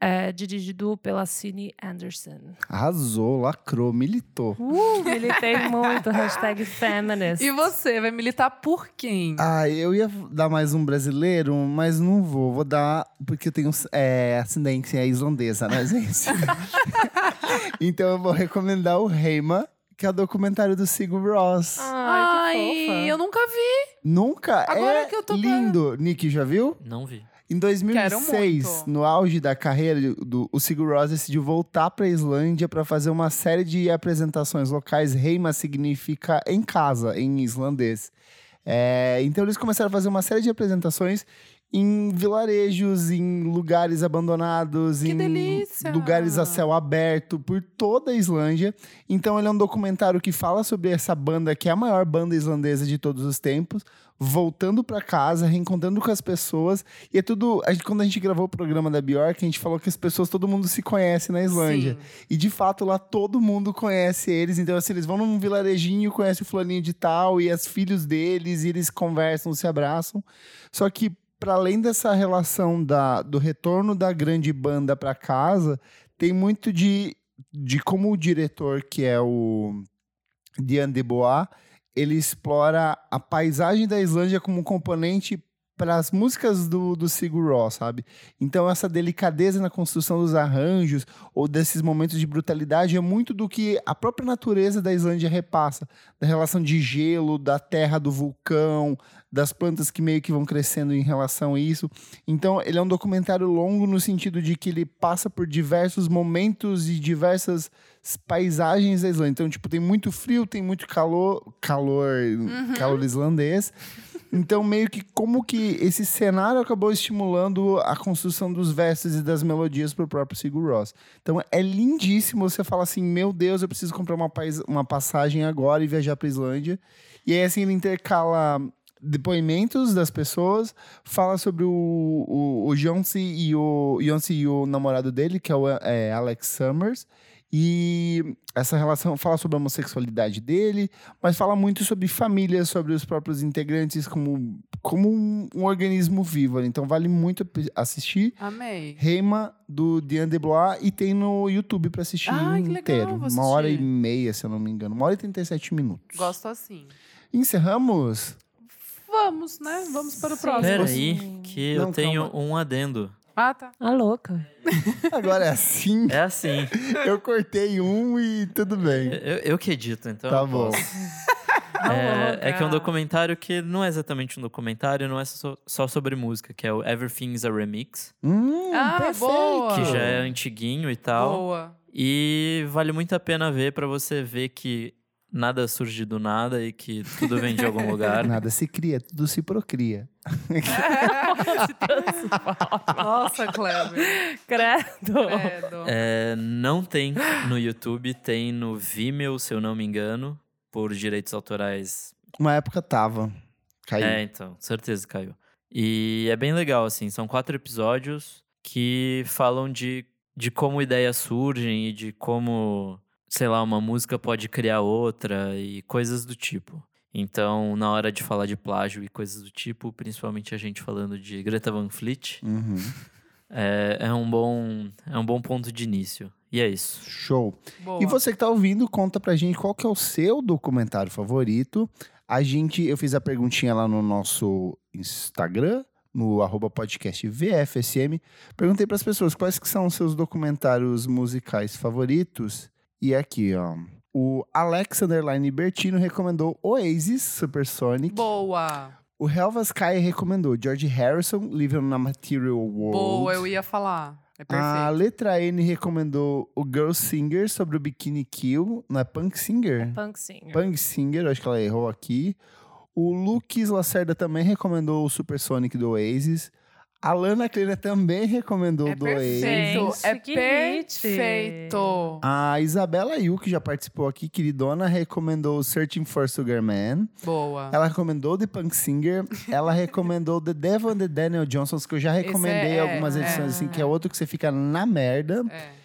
é dirigido pela Cine Anderson. Arrasou, lacrou, militou. Uh, militei muito, hashtag feminist. e você, vai militar por quem? Ah, eu ia dar mais um brasileiro, mas não vou. Vou dar porque eu tenho é, ascendência islandesa, né, gente? então eu vou recomendar o Reima, que é o documentário do Sigur Ross. Ai, que fofa. eu nunca vi. Nunca Agora é que eu tô lindo. Nick, já viu? Não vi. Em Quero 2006, muito. no auge da carreira, do, o Sigur Rós decidiu voltar para a Islândia para fazer uma série de apresentações locais. Reima significa em casa, em islandês. É, então eles começaram a fazer uma série de apresentações em vilarejos, em lugares abandonados, Que em delícia! lugares a céu aberto por toda a Islândia. Então ele é um documentário que fala sobre essa banda que é a maior banda islandesa de todos os tempos, voltando para casa, reencontrando com as pessoas. E é tudo. A gente, quando a gente gravou o programa da Bjork, a gente falou que as pessoas, todo mundo se conhece na Islândia. Sim. E de fato lá todo mundo conhece eles. Então, assim, eles vão num vilarejinho, conhece o fulaninho de tal, e as filhos deles, e eles conversam, se abraçam. Só que, para além dessa relação da, do retorno da grande banda para casa, tem muito de, de como o diretor, que é o Diane de Bois, ele explora a paisagem da Islândia como um componente para as músicas do, do Sigur Rós, sabe? Então essa delicadeza na construção dos arranjos ou desses momentos de brutalidade é muito do que a própria natureza da Islândia repassa, da relação de gelo, da terra do vulcão, das plantas que meio que vão crescendo em relação a isso. Então ele é um documentário longo no sentido de que ele passa por diversos momentos e diversas paisagens da Islândia. Então, tipo, tem muito frio, tem muito calor, calor, calor islandês. Então, meio que como que esse cenário acabou estimulando a construção dos versos e das melodias pro próprio Sigur Rós. Então, é lindíssimo. Você fala assim, meu Deus, eu preciso comprar uma, uma passagem agora e viajar pra Islândia. E aí, assim, ele intercala depoimentos das pessoas, fala sobre o, o, e o, Jonsi e o namorado dele, que é o é, Alex Summers. E essa relação fala sobre a homossexualidade dele, mas fala muito sobre família, sobre os próprios integrantes como, como um, um organismo vivo. Então vale muito assistir. Amei. Reima do Diane de Blois e tem no YouTube pra assistir legal, inteiro. Uma hora e meia, se eu não me engano. Uma hora e 37 minutos. Gosto assim. Encerramos? Vamos, né? Vamos para o próximo. Pera Sim. aí, que Não, eu tenho calma. um adendo. Ah, tá. A louca. Agora é assim. É assim. Eu cortei um e tudo bem. eu, eu que edito, então. Tá eu bom. É, é que é um documentário que não é exatamente um documentário, não é só, só sobre música, que é o Everything's a Remix, Hum, Ah, perfeito. boa. que já é antiguinho e tal. Boa. E vale muito a pena ver pra você ver que nada surge do nada e que tudo vem de algum lugar. Nada se cria, tudo se procria. Nossa, Kleber. Credo. Credo. É, não tem no YouTube, tem no Vimeo, se eu não me engano, por direitos autorais. Uma época tava. Caiu. É, então, certeza caiu. E é bem legal, assim, são quatro episódios que falam de, de como ideias surgem e de como, sei lá, uma música pode criar outra e coisas do tipo. Então, na hora de falar de plágio e coisas do tipo, principalmente a gente falando de Greta Van Fleet, Uhum. é, é um bom é um bom ponto de início. E é isso. Show. Boa. E você que tá ouvindo, conta pra gente qual que é o seu documentário favorito. A gente, eu fiz a perguntinha lá no nosso Instagram, no arroba podcast VFSM. Perguntei pras pessoas quais que são os seus documentários musicais favoritos. E aqui, ó. O Alexander Line Bertino recomendou Oasis Supersonic. Boa. O Helvas Kai recomendou George Harrison, Living on a Material World. Boa, eu ia falar. É A perfeito. letra N recomendou o Girl Singer sobre o Bikini Kill. Não é Punk Singer? Punk Singer. Punk Singer, acho que ela errou aqui. O Lucas Lacerda também recomendou o Supersonic do Oasis. A Lana Kleina também recomendou É do perfeito. É Que hit. perfeito. A Isabela Yu, que já participou aqui, queridona, recomendou Searching for Sugar Man. Boa. Ela recomendou The Punk Singer. Ela recomendou The Devil and the Daniel Johnsons, que eu já recomendei é- algumas é, edições, é. assim, que é outro que você fica na merda. É.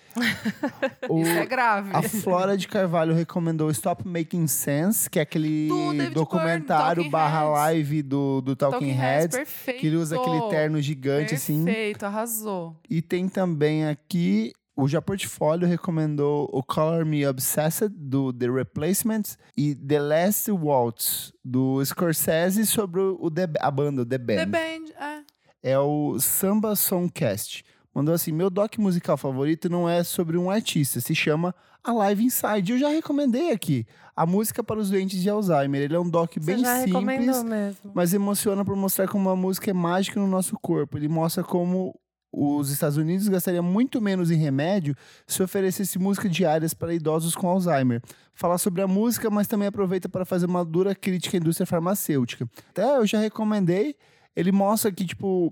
O- Isso é grave. A Flora de Carvalho recomendou Stop Making Sense, que é aquele Do documentário Talking barra Heads. live do, do Talking, Talking Heads. perfeito. Que ele usa aquele terno gigante, assim. Perfeito, arrasou. E tem também aqui, o Já Portfólio recomendou o Color Me Obsessed, do The Replacements. E The Last Waltz, do Scorsese, sobre o The- a banda, o The Band. The Band, é. É o Samba Songcast. Mandou assim: meu doc musical favorito não é sobre um artista, se chama A Live Inside. Eu já recomendei aqui. A música para os doentes de Alzheimer. Ele é um doc Você bem simples, mesmo. mas emociona por mostrar como a música é mágica no nosso corpo. Ele mostra como os Estados Unidos gastariam muito menos em remédio se oferecesse música diárias para idosos com Alzheimer. Fala sobre a música, mas também aproveita para fazer uma dura crítica à indústria farmacêutica. Até eu já recomendei. Ele mostra que, tipo,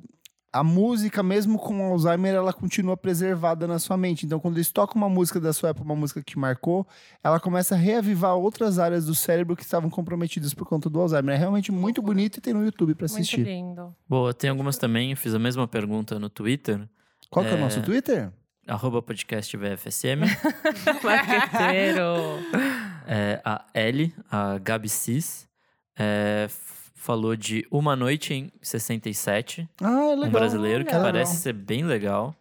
a música, mesmo com Alzheimer, ela continua preservada na sua mente. Então, quando eles tocam uma música da sua época, uma música que marcou, ela começa a reavivar outras áreas do cérebro que estavam comprometidas por conta do Alzheimer. É realmente muito bonito e tem no YouTube para Muito assistir. lindo. Boa, tem algumas também. Eu fiz a mesma pergunta no Twitter. Qual que é o É. nosso Twitter? Arroba podcast VFSM. Marqueteiro. É, a L, a Gabi Cis, é, falou de Uma Noite em 67. Ah, é legal. um brasileiro que legal. parece ser bem legal.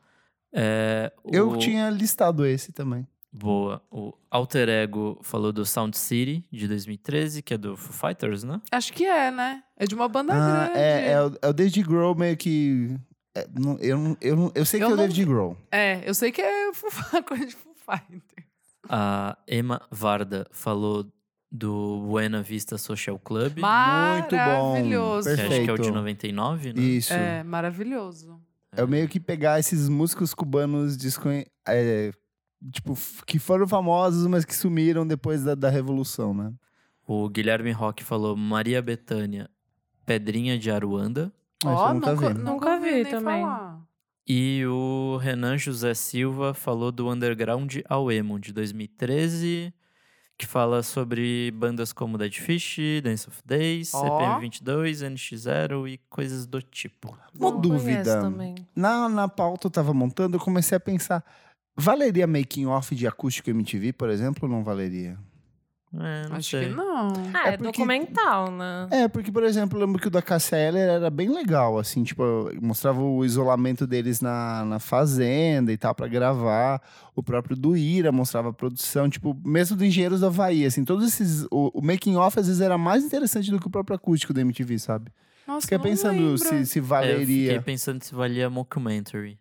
É, Eu o- tinha listado esse também. Boa. O Alter Ego falou do Sound City, de 2013, que é do Foo Fighters, né? Acho que é, né? É de uma banda Ah, grande. é, é, o, é o David Grohl meio que... é, não- eu, não- eu, não- eu sei que Eu é o não David Grohl. É, eu sei que é coisa de Foo Fighters. A Emma Varda falou do Buena Vista Social Club, Muito bom. Maravilhoso. que acho que é o de perfeito. 99, né? Isso. É, maravilhoso. É o meio que pegar esses músicos cubanos desconhe... é, tipo, que foram famosos, mas que sumiram depois da, da Revolução, né? O Guilherme Roque falou Maria Bethânia, Pedrinha de Aruanda. Ah, Ó, eu nunca, vi. Nunca vi também. falar. E o Renan José Silva falou do Underground ao Emo, de 2013, que fala sobre bandas como Dead Fish, Dance of Days, Ó. CPM22, NX0 e coisas do tipo. Uma Não dúvida. Na, na pauta eu tava montando, eu comecei a pensar... Valeria making off de acústico MTV, por exemplo, ou não valeria? É, não Acho sei. que não. Ah, É é, porque- documental, né? É, porque, por exemplo, eu lembro que o da Cassia Eller era bem legal, assim, tipo, mostrava o isolamento deles na, na fazenda e tal, pra gravar. O próprio do Ira mostrava a produção, tipo, mesmo do Engenheiros do Havaí, assim, todos esses. O, o making off às vezes era mais interessante do que o próprio acústico da MTV, sabe? Nossa, Fiquei não pensando lembro. se, se É, eu valeria. fiquei pensando se valia mockumentary.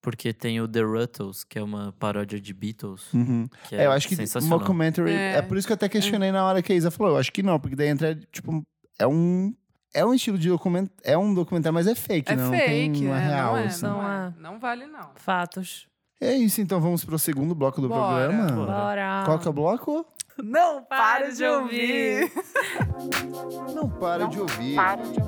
Porque tem o The Ruttles, que é uma paródia de Beatles, Uhum. que É, é, eu acho que sensacional. mockumentary. É. É. por isso que eu até questionei na hora que a Isa falou. Eu acho que não, porque daí entra, tipo, é um. É um estilo de documentário. É um documentário, mas é fake, É né? Não fake, tem, não é é, real. não é, assim. não, Não é. é. Não vale, não. Fatos. É isso, então vamos pro segundo bloco do Bora. programa. Bora. Qual que é o bloco? Não pare de ouvir. Não para de ouvir.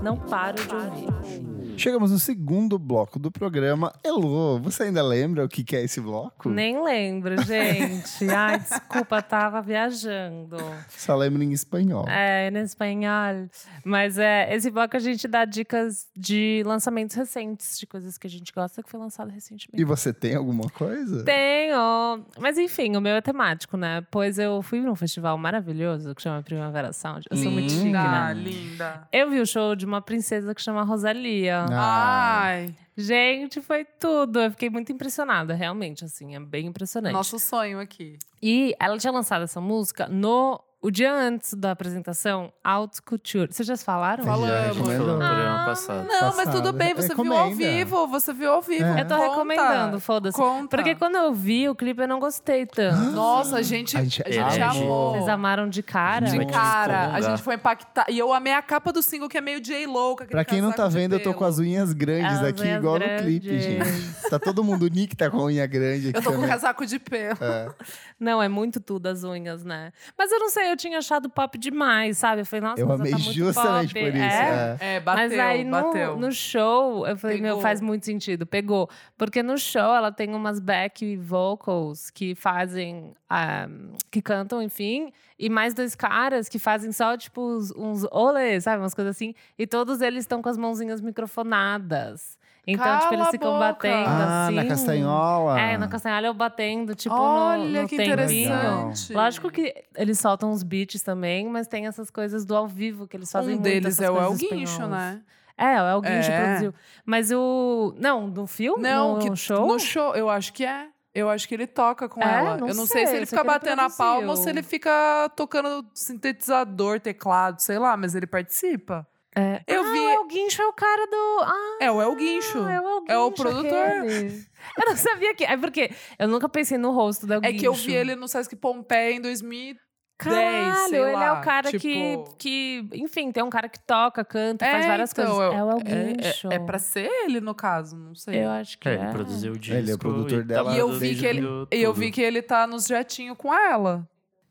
Não paro de ouvir. Chegamos no segundo bloco do programa. Elô, você ainda lembra o que que é esse bloco? Nem lembro, gente. Ai, desculpa, tava viajando. Só lembra em espanhol. É, em espanhol. Mas é, esse bloco a gente dá dicas de lançamentos recentes, de coisas que a gente gosta que foi lançado recentemente. E você tem alguma coisa? Tenho! Mas enfim, o meu é temático, né? Pois eu fui num festival maravilhoso que chama Primavera Sound. Eu sou muito chique, Linda, né? linda. Eu vi o show de uma princesa que chama Rosalia. Ai, Gente, foi tudo. Eu fiquei muito impressionada, realmente, assim, é bem impressionante. nosso sonho aqui. E ela tinha lançado essa música no o dia antes da apresentação, Haute Couture. Vocês já falaram? Falamos. Já gente no programa Ah, passado. Não, mas Passado. tudo bem, você viu ao Recomenda. vivo. Você viu ao vivo. É. Eu tô Conta. recomendando, foda-se. Conta. Porque quando eu vi o clipe, eu não gostei tanto. Nossa, a gente, A a gente gente, herege. amou. Vocês amaram de cara? De cara, a gente foi impactar. E eu amei a capa do single, que é meio J-Lo. Pra quem não tá vendo, eu tô com as unhas grandes As aqui, unhas igual no grandes. clipe, gente. Tá todo mundo, o Nick tá com a unha grande aqui Eu tô com também. casaco de pelo. É. Não, é muito tudo as unhas, né? Mas eu não sei, eu tinha achado pop demais, sabe? Eu falei, nossa, Eu mas amei tá muito justamente pop. por isso. É? é. É, bateu, Mas aí no, bateu. no show, eu falei, meu, Pegou. faz muito sentido, pegou. Porque no show ela tem umas back vocals que fazem, ah, que cantam, enfim, e mais dois caras que fazem só, tipo, uns, uns olês, sabe? Umas coisas assim. E todos eles estão com as mãozinhas microfonadas. Então, tipo, eles Cala ficam boca. batendo Ah, assim. na castanhola. É, na castanhola eu batendo, tipo, no- Olha no, que tempinho. interessante. Lógico que eles soltam os beats também, mas tem essas coisas do ao vivo que eles fazem Um muito, deles essas é o El Guincho, né? É, o El Guincho É. produziu. Mas o... Não, no filme? Não, no que show? no show, eu acho que é. Eu acho que ele toca com É? ela. Não eu não sei, sei, se ele fica que ele batendo a palma ou se ele fica tocando sintetizador, teclado, sei lá, mas ele participa. É. Eu ah, vi- o El Guincho é o cara do... Ah, É o El Guincho. é o El É o Guincho, produtor. aquele. Eu não sabia que... É porque eu nunca pensei no rosto do El É que eu vi Guincho. ele no Sesc Pompeia em 2010, Caralho, ele é lá, o cara tipo- que, que... Enfim, tem um cara que toca, canta, faz várias então, coisas. É o El é- Guincho. É, é pra ser ele, no caso, não sei. Eu acho que É, é. ele produziu o disco. Ele é o produtor e dela tava E eu vi que ele- E eu vi que ele tá nos jatinhos com ela.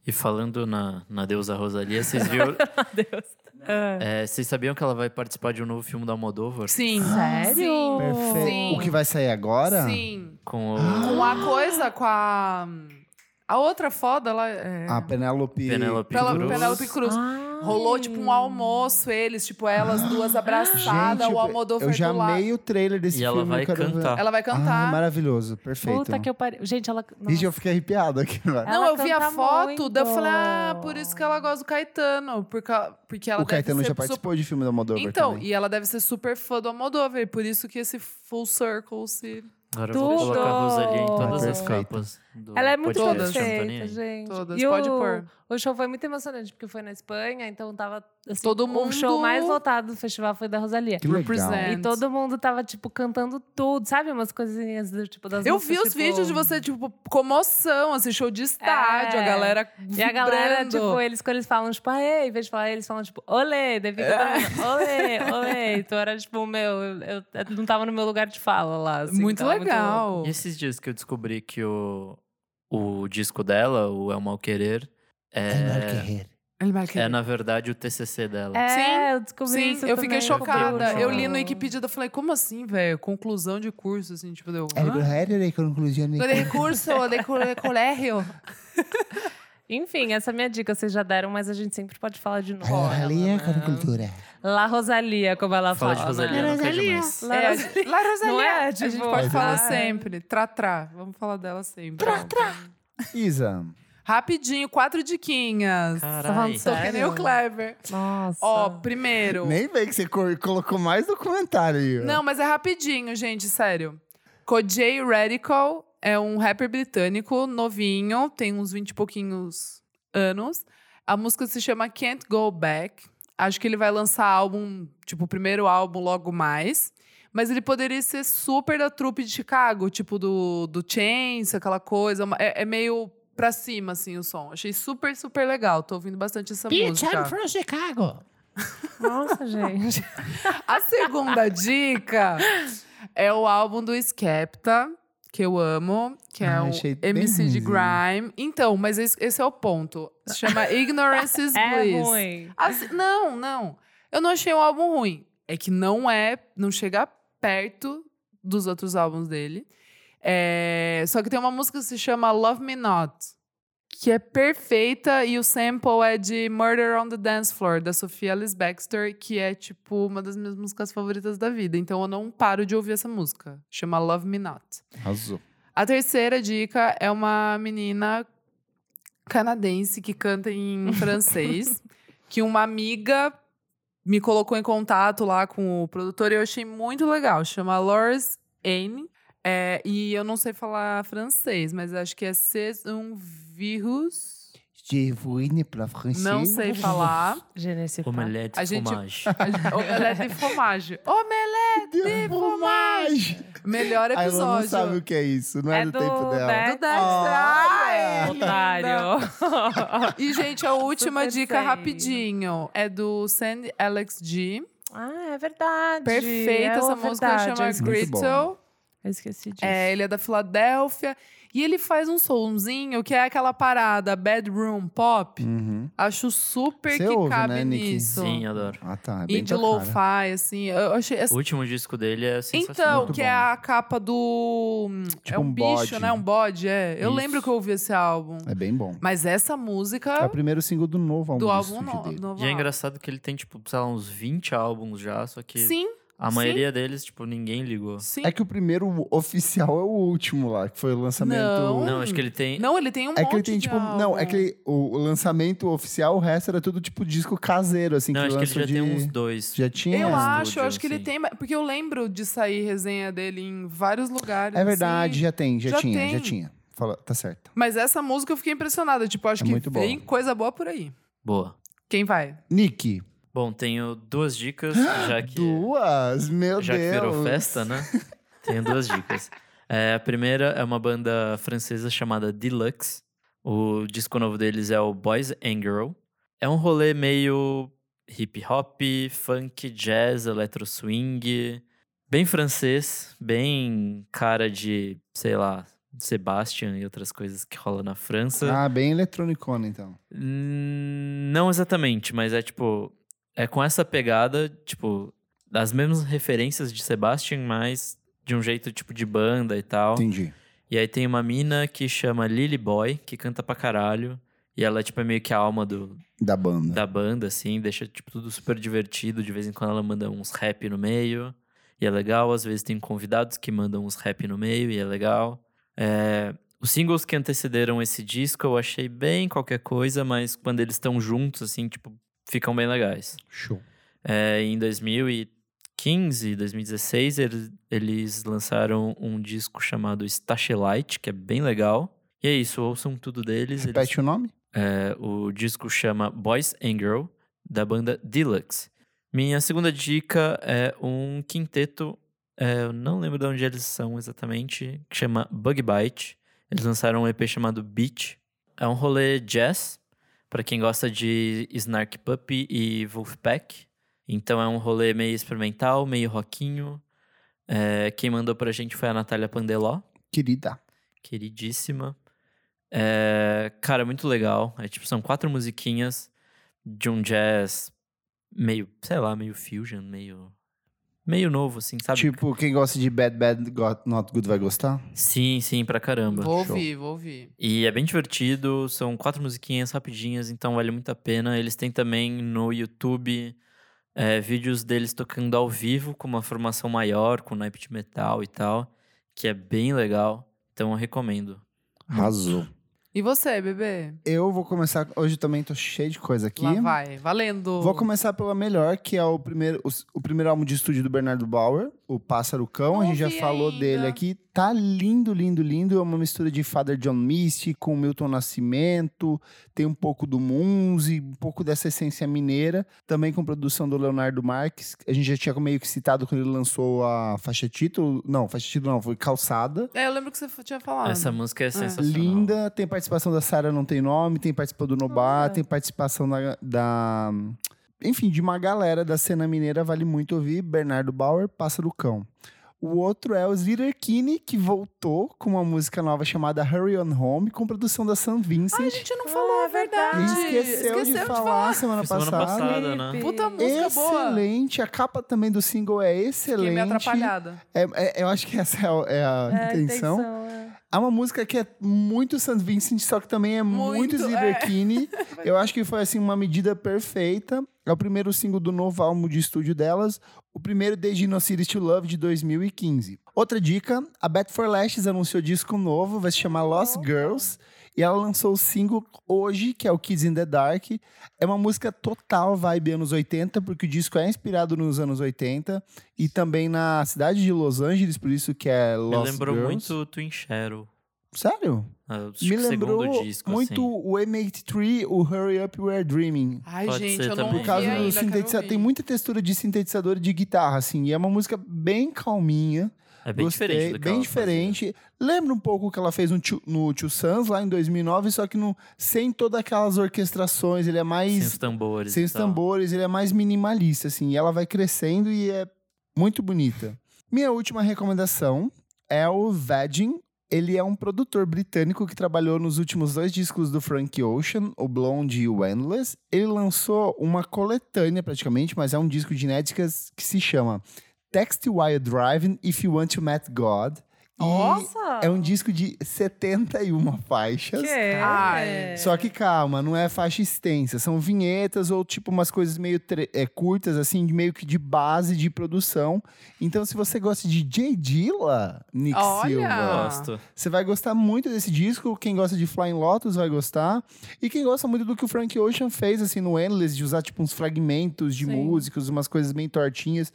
E falando na, na deusa Rosalia, vocês viram... Deus. é, vocês sabiam que ela vai participar de um novo filme da Almodóvar? Sim. Sério? Sim. Perfeito. Sim. O que vai sair agora? Sim. Com o... Com a coisa, com a. A outra foda, ela. É... A Penélope. Penélope Cruz. Penélope Cruz. Ai. Rolou, tipo, um almoço, eles, tipo, elas duas abraçadas, Gente, o Almodóvar eu já do lado. amei o trailer desse E ela filme. vai eu quero ver. cantar. Ela vai Ah, cantar. maravilhoso. Perfeito. Puta que eu pariu. Gente, ela. Gente, eu fiquei arrepiado aqui. Não, Ela eu vi a foto, daí eu falei, ah, por isso que ela gosta do Caetano. Porque, porque ela O deve Caetano ser já super- participou de filme da Almodóvar Então, também. e ela deve ser super fã do Almodóvar, por isso que esse full circle se. Agora eu vou Tudo! colocar a Rosalia em todas as Perfeito. capas do Ela é muito perfeita, gente. Todas, e pode o, pôr. o show foi muito emocionante, porque foi na Espanha, então tava. Assim, Todo O mundo- show mais lotado do festival foi da Rosalia. Que legal. Represent. E todo mundo tava, tipo, cantando tudo, sabe? Umas coisinhas do tipo das Eu músicas, vi os tipo- vídeos de você, tipo, comoção, assim, show de estádio, É. a galera. E a galera, vibrando. tipo, eles, quando eles falam, tipo, aê, em vez de falar, eles falam, tipo, olê, daí fica mundo, olê, olê. Então era, tipo, meu, eu, eu- não tava no meu lugar de fala lá, assim. muito tava legal. E esses dias que eu descobri que o, o disco dela, o El Mal Querer, é, Ele vai querer. é na verdade o TCC dela. É, Sim, eu descobri Sim, isso eu fiquei também. chocada. Ficou Eu li no. Wikipedia e falei, como assim, velho? Conclusão de curso, assim, tipo, deu. É hã? de conclusão. De curso, de co- colégio. Enfim, essa é a minha dica, vocês já deram, mas a gente sempre pode falar de novo. Rosalia né? com cultura. La Rosalia, como ela Fala fala. de Rosalia, né? não quero mais. La É, Rosalia. gente- La Rosalia. Não é? a gente Tipo, pode falar sempre. Trá-trá. Vamos falar dela sempre. Isa, Rapidinho, quatro diquinhas. Caralho. Tô que nem o? Clever. Nossa. Ó, primeiro. nem vem que você colocou mais documentário. Não, mas é rapidinho, gente, sério. Kojay Radical é um rapper britânico, novinho, tem uns 20 e pouquinhos anos. A música se chama Can't Go Back. Acho que ele vai lançar álbum, tipo, o primeiro álbum logo mais. Mas ele poderia ser super da trupe de Chicago, tipo do, do Chance, aquela coisa. É, é meio pra cima, assim, o som. Achei super, super legal. Tô ouvindo bastante essa música. from Chicago. Nossa, gente. A segunda dica é o álbum do Skepta, que eu amo, que é Ah, o MC de. Grime. Então, mas esse, esse é o ponto. Se chama Ignorance is É Bliss. ruim. Assim- não, não. Eu não achei o álbum ruim. É que não é, não chega perto dos outros álbuns dele. É, Só que tem uma música que se chama Love Me Not, que é perfeita e o sample é de Murder on the Dance Floor, da Sophia Alice Baxter, que é, tipo, uma das minhas músicas favoritas da vida. Então eu não paro de ouvir essa música. Chama Love Me Not. Arrasou. A terceira dica é uma menina canadense que canta em francês, que uma amiga me colocou em contato lá com o produtor e eu achei muito legal. Chama Lors Aine. É, e eu não sei falar francês, mas acho que é un virus. Je vous ne para francês. Não sei falar. Je ne sais pas. Omelete A de gente- fromage. Omelete de fromage. Omelete de fromage. Melhor A Elô não sabe episódio. o que é isso, não é, É do, do tempo dela. Dex. Do Dexter. Ai, Otário. E, gente, a última Super dica sei. rapidinho é do Sandy Alex G. ah, é verdade. Perfeita É essa verdade, música, eu chama. Grittle. Eu esqueci disso. É, ele é da Filadélfia. E ele faz um sonzinho que é aquela parada bedroom pop. Uhum. Acho super Você que ouve, cabe né, nisso. Sim, adoro. Ah, tá. É bem E de lo-fi, assim. Eu achei. O último disco dele é Então, sensacional. Muito que bom. é a capa do. é Tipo um, um bicho, né? Um bode, é. Eu Isso. lembro que eu ouvi esse álbum. É bem bom. Mas essa música É o primeiro single do novo álbum do álbum no, dele. novo E é engraçado que ele tem, tipo, sei lá, uns 20 álbuns já, só que Sim, a sim. maioria deles, tipo, ninguém ligou. sim. É que o primeiro oficial é o último lá, que foi o lançamento. Não. Não, acho que ele tem. Não, ele tem um É monte que ele tem, tipo. álbum. Não, é que ele- o, o lançamento oficial, o resto era tudo tipo disco caseiro, assim, não, que acho que ele já de. tem uns dois. Já tinha. Eu acho, eu acho que ele assim. tem. Porque eu lembro de sair resenha dele em vários lugares. É verdade, assim. já tem, já, Já tinha, tem. já tinha. Fala, tá certo. Mas essa música eu fiquei impressionada. Tipo, acho É que boa. coisa boa por aí. Boa. Quem vai? Nick, Bom, tenho duas dicas, já que. duas, meu já que Deus. virou festa, né? Tenho duas dicas. É, a primeira é uma banda francesa chamada Deluxe. O disco novo deles é o Boys and Girl. É um rolê meio hip hop, funk, jazz, electro swing. Bem francês, bem cara de, sei lá, Sebastian e outras coisas que rola na França. Ah, bem eletronicona, então. Hum, Não exatamente, mas é tipo. É com essa pegada, tipo, das mesmas referências de Sebastian, mas de um jeito tipo de banda e tal. Entendi. E aí tem uma mina que chama Lily Boy, que canta pra caralho. E ela, tipo, é meio que a alma do, Da banda. da banda, assim, deixa, tipo, tudo super divertido. De vez em quando ela manda uns rap no meio. E é legal. Às vezes tem convidados que mandam uns rap no meio e é legal. É, Os singles que antecederam esse disco eu achei bem qualquer coisa, mas quando eles estão juntos, assim, tipo, ficam bem legais. Show. É, em 2015, 2016, eles, eles lançaram um disco chamado Stashelight, que é bem legal. E é isso, ouçam tudo deles. Eles- Repete o nome? é, o disco chama Boys and Girl, da banda Deluxe. Minha segunda dica é um quinteto, é, eu não lembro de onde eles são exatamente, que chama Bug Bite. Eles lançaram um EP chamado Beach. É um rolê jazz, para quem gosta de Snark Puppy e Wolfpack. Então é um rolê meio experimental, meio rockinho. É, quem mandou pra gente foi a Natália Pandeló Querida. queridíssima. É, cara, muito legal. É, tipo, são quatro musiquinhas de um jazz meio, sei lá, meio fusion, meio. Meio novo, assim, sabe? Tipo, quem gosta de Bad Bad Got Not Good vai gostar? Sim, sim, pra caramba. Vou Show. ouvir, vou ouvir. E é bem divertido, são quatro musiquinhas rapidinhas, então vale muito a pena. Eles têm também no YouTube é, vídeos deles tocando ao vivo com uma formação maior, com naipe de metal e tal, que é bem legal. Então eu recomendo. Arrasou. E você, bebê? Eu vou começar. Hoje também tô cheio de coisa aqui. Lá vai, valendo. Vou começar pela melhor, que é o primeiro, o, o primeiro álbum de estúdio do Bernardo Bauer, o Pássaro Cão. Não a gente já falou ainda. dele aqui. Tá lindo, lindo, lindo. É uma mistura de Father John Misty com Milton Nascimento. Tem um pouco do Munzi, um pouco dessa essência mineira. Também com produção do Leonardo Marques. A gente já tinha meio que citado quando ele lançou a faixa título. Não, faixa título não, foi Calçada. É, eu lembro que você tinha falado. Essa música é sensacional. Linda, tem participação da Sara Não Tem Nome, tem participação do Nobá, Olha. tem participação da, da- Enfim, de uma galera da cena mineira, vale muito ouvir. Bernardo Bauer, Pássaro Cão. O outro é o Ziter Kine, que voltou com uma música nova chamada Hurry On Home, com produção da San Vincent. Ai, a gente não falou, verdade. E esqueceu, de, falar semana Foi semana passada. passada, né? Puta música boa. Excelente, a capa também do single é Fiquei excelente. meio atrapalhada. É, é- eu acho que essa é a, é a É, a intenção. É. É uma música que é muito St. Vincent, só que também é muito, Muito, Zilberkini. Eu acho que foi assim uma medida perfeita. É o primeiro single do novo álbum de estúdio delas, o primeiro desde No Cities to Love de 2015. Outra dica, a Bet for Lashes anunciou disco novo, vai se chamar Lost Girls. E ela lançou o single hoje, que é o Kids in the Dark. É uma música total vibe anos 80, porque o disco é inspirado nos anos 80 e também na cidade de Los Angeles, por isso que é Me Lost lembrou Girls. muito Twin Shadow. Sério? Ah, Me lembrou disco, muito assim. o M83, o Hurry Up We're Dreaming. Ai, Pode gente, eu não Por causa do sintetizador. Tem muita textura de sintetizador e de guitarra, assim. E é uma música bem calminha. É bem Gostei, diferente do que bem diferente. Lembra um pouco o que ela fez no Tio, no Tio Sans, lá em 2009, só que no, sem todas aquelas orquestrações. Ele é mais... fazia. Sem os tambores. sem os tambores, ele é mais minimalista, assim. E ela vai crescendo e é muito bonita. Minha última recomendação é o Vagin. Ele é um produtor britânico que trabalhou nos últimos dois discos do Frank Ocean, o Blonde e o Endless. Ele lançou uma coletânea, praticamente, mas é um disco de inéditas que se chama Text While Driving If You Want to Meet God. E Nossa! é um disco de 71 faixas. Que é? Só que calma, não é faixa extensa, são vinhetas ou tipo umas coisas meio é, curtas, assim, meio que de base de produção. Então, se você gosta de J. Dilla, Nick Olha! Silva, Gosto. você vai gostar muito desse disco. Quem gosta de Flying Lotus vai gostar. E quem gosta muito do que o Frank Ocean fez, assim, no Endless, de usar tipo uns fragmentos de Sim. músicos, umas coisas bem tortinhas.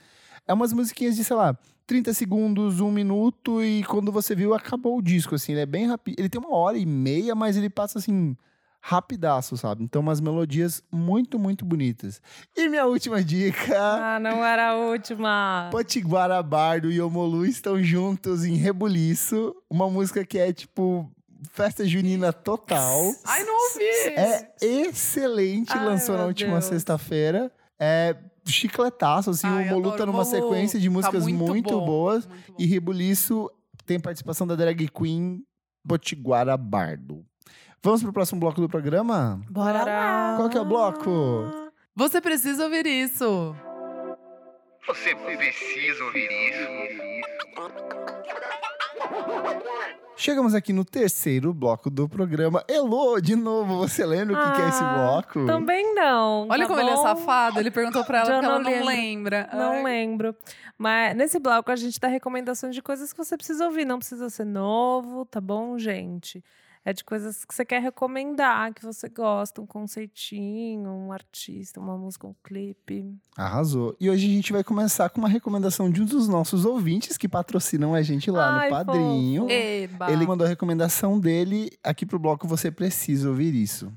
É umas musiquinhas de, sei lá, 30 segundos, um minuto, e quando você viu, acabou o disco, assim. Ele é bem rápido. Ele tem uma hora e meia, mas ele passa, assim, rapidaço, sabe? Então, umas melodias muito, muito bonitas. E minha última dica... Ah, não era a última. Potiguara Bardo e Omolu estão juntos em Rebuliço. Uma música que é, tipo, festa junina total. Ai, não ouvi! É excelente, Ai, lançou na última Deus. seixta-feira. É chicletaço, assim, Ai, o Molu adoro tá numa Molu. sequência de Tá músicas muito muito, bom, boas. muito bom. E Rebuliço tem participação da drag queen Potiguara Bardo. Vamos pro próximo bloco do programa? Bora lá! Qual que é o bloco? Você precisa ouvir isso. Você precisa ouvir isso. Chegamos aqui no terceiro bloco do programa. Elô, de novo, você lembra o que, que é esse Ah, bloco? Também não. Olha tá como ele é bom? safado. Ele perguntou pra ela Já porque ela não não lembro. lembra. Não Ai. lembro. Mas nesse bloco a gente dá recomendações de coisas que você precisa ouvir. Não precisa ser novo, tá bom, gente? É de coisas que você quer recomendar, que você gosta, um conceitinho, um artista, uma música, um clipe. Arrasou. E hoje a gente vai começar com uma recomendação de um dos nossos ouvintes que patrocinam a gente lá Ai, no Padrinho. Eba. Ele mandou a recomendação dele aqui pro bloco Você Precisa Ouvir Isso.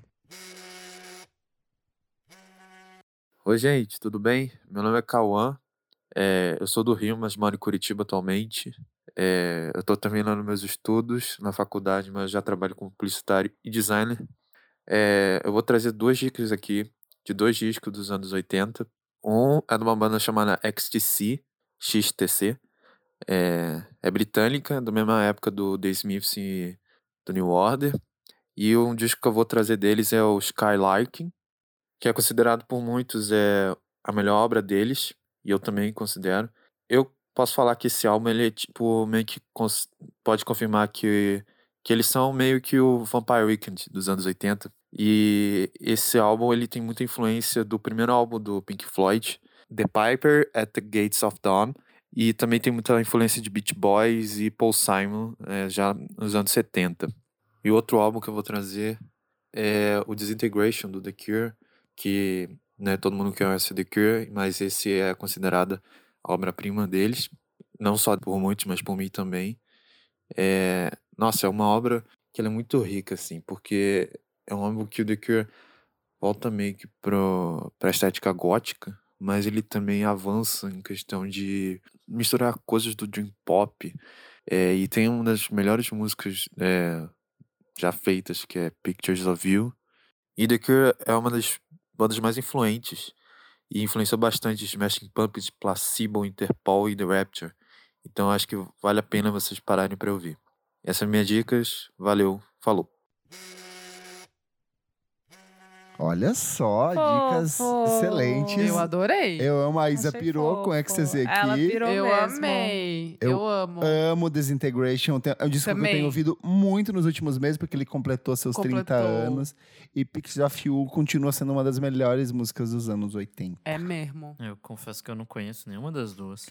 Oi, gente, tudo bem? Meu nome é Cauã. É, eu sou do Rio, mas moro em Curitiba atualmente. É, eu estou terminando meus estudos na faculdade, mas já trabalho como publicitário e designer. É, eu vou trazer duas dicas aqui de dois discos dos anos 80. Um é de uma banda chamada XTC, XTC. É, é britânica, da mesma época do The Smiths e do New Order. E um disco que eu vou trazer deles é o Skylarking, que é considerado por muitos é a melhor obra deles, e eu também considero. Eu posso falar que esse álbum ele é tipo meio que pode confirmar que que eles são meio que o Vampire Weekend dos anos 80. E esse álbum ele tem muita influência do primeiro álbum do Pink Floyd, The Piper at the Gates of Dawn, e também tem muita influência de Beach Boys e Paul Simon eh, já nos anos 70. E outro álbum que eu vou trazer é o Disintegration do The Cure, que né, todo mundo conhece The Cure, mas esse é considerada obra-prima deles, não só por muitos, mas por mim também. É, nossa, é uma obra que é muito rica, assim, porque é um álbum que o The Cure volta meio que pro, pra estética gótica, mas ele também avança em questão de misturar coisas do dream pop, é, e tem uma das melhores músicas é, já feitas, que é Pictures of You, e The Cure é uma das bandas mais influentes e influenciou bastante Smashing Pumpkins, Placebo, Interpol e The Rapture. Então acho que vale a pena vocês pararem para ouvir. Essas minhas dicas. Valeu, falou. Olha só, dicas Fofo. excelentes. Eu adorei. Eu amo a Isa Achei pirou com fofo. Ecstasy aqui. Ela pirou Eu mesmo. amei. Eu Eu, amo. Amo Desintegration. É um disco que eu Também. tenho ouvido muito nos últimos meses, porque ele completou seus 30 Completou. anos. E Pictures of You continua sendo uma das melhores músicas dos anos 80. É mesmo. Eu confesso que eu não conheço nenhuma das duas.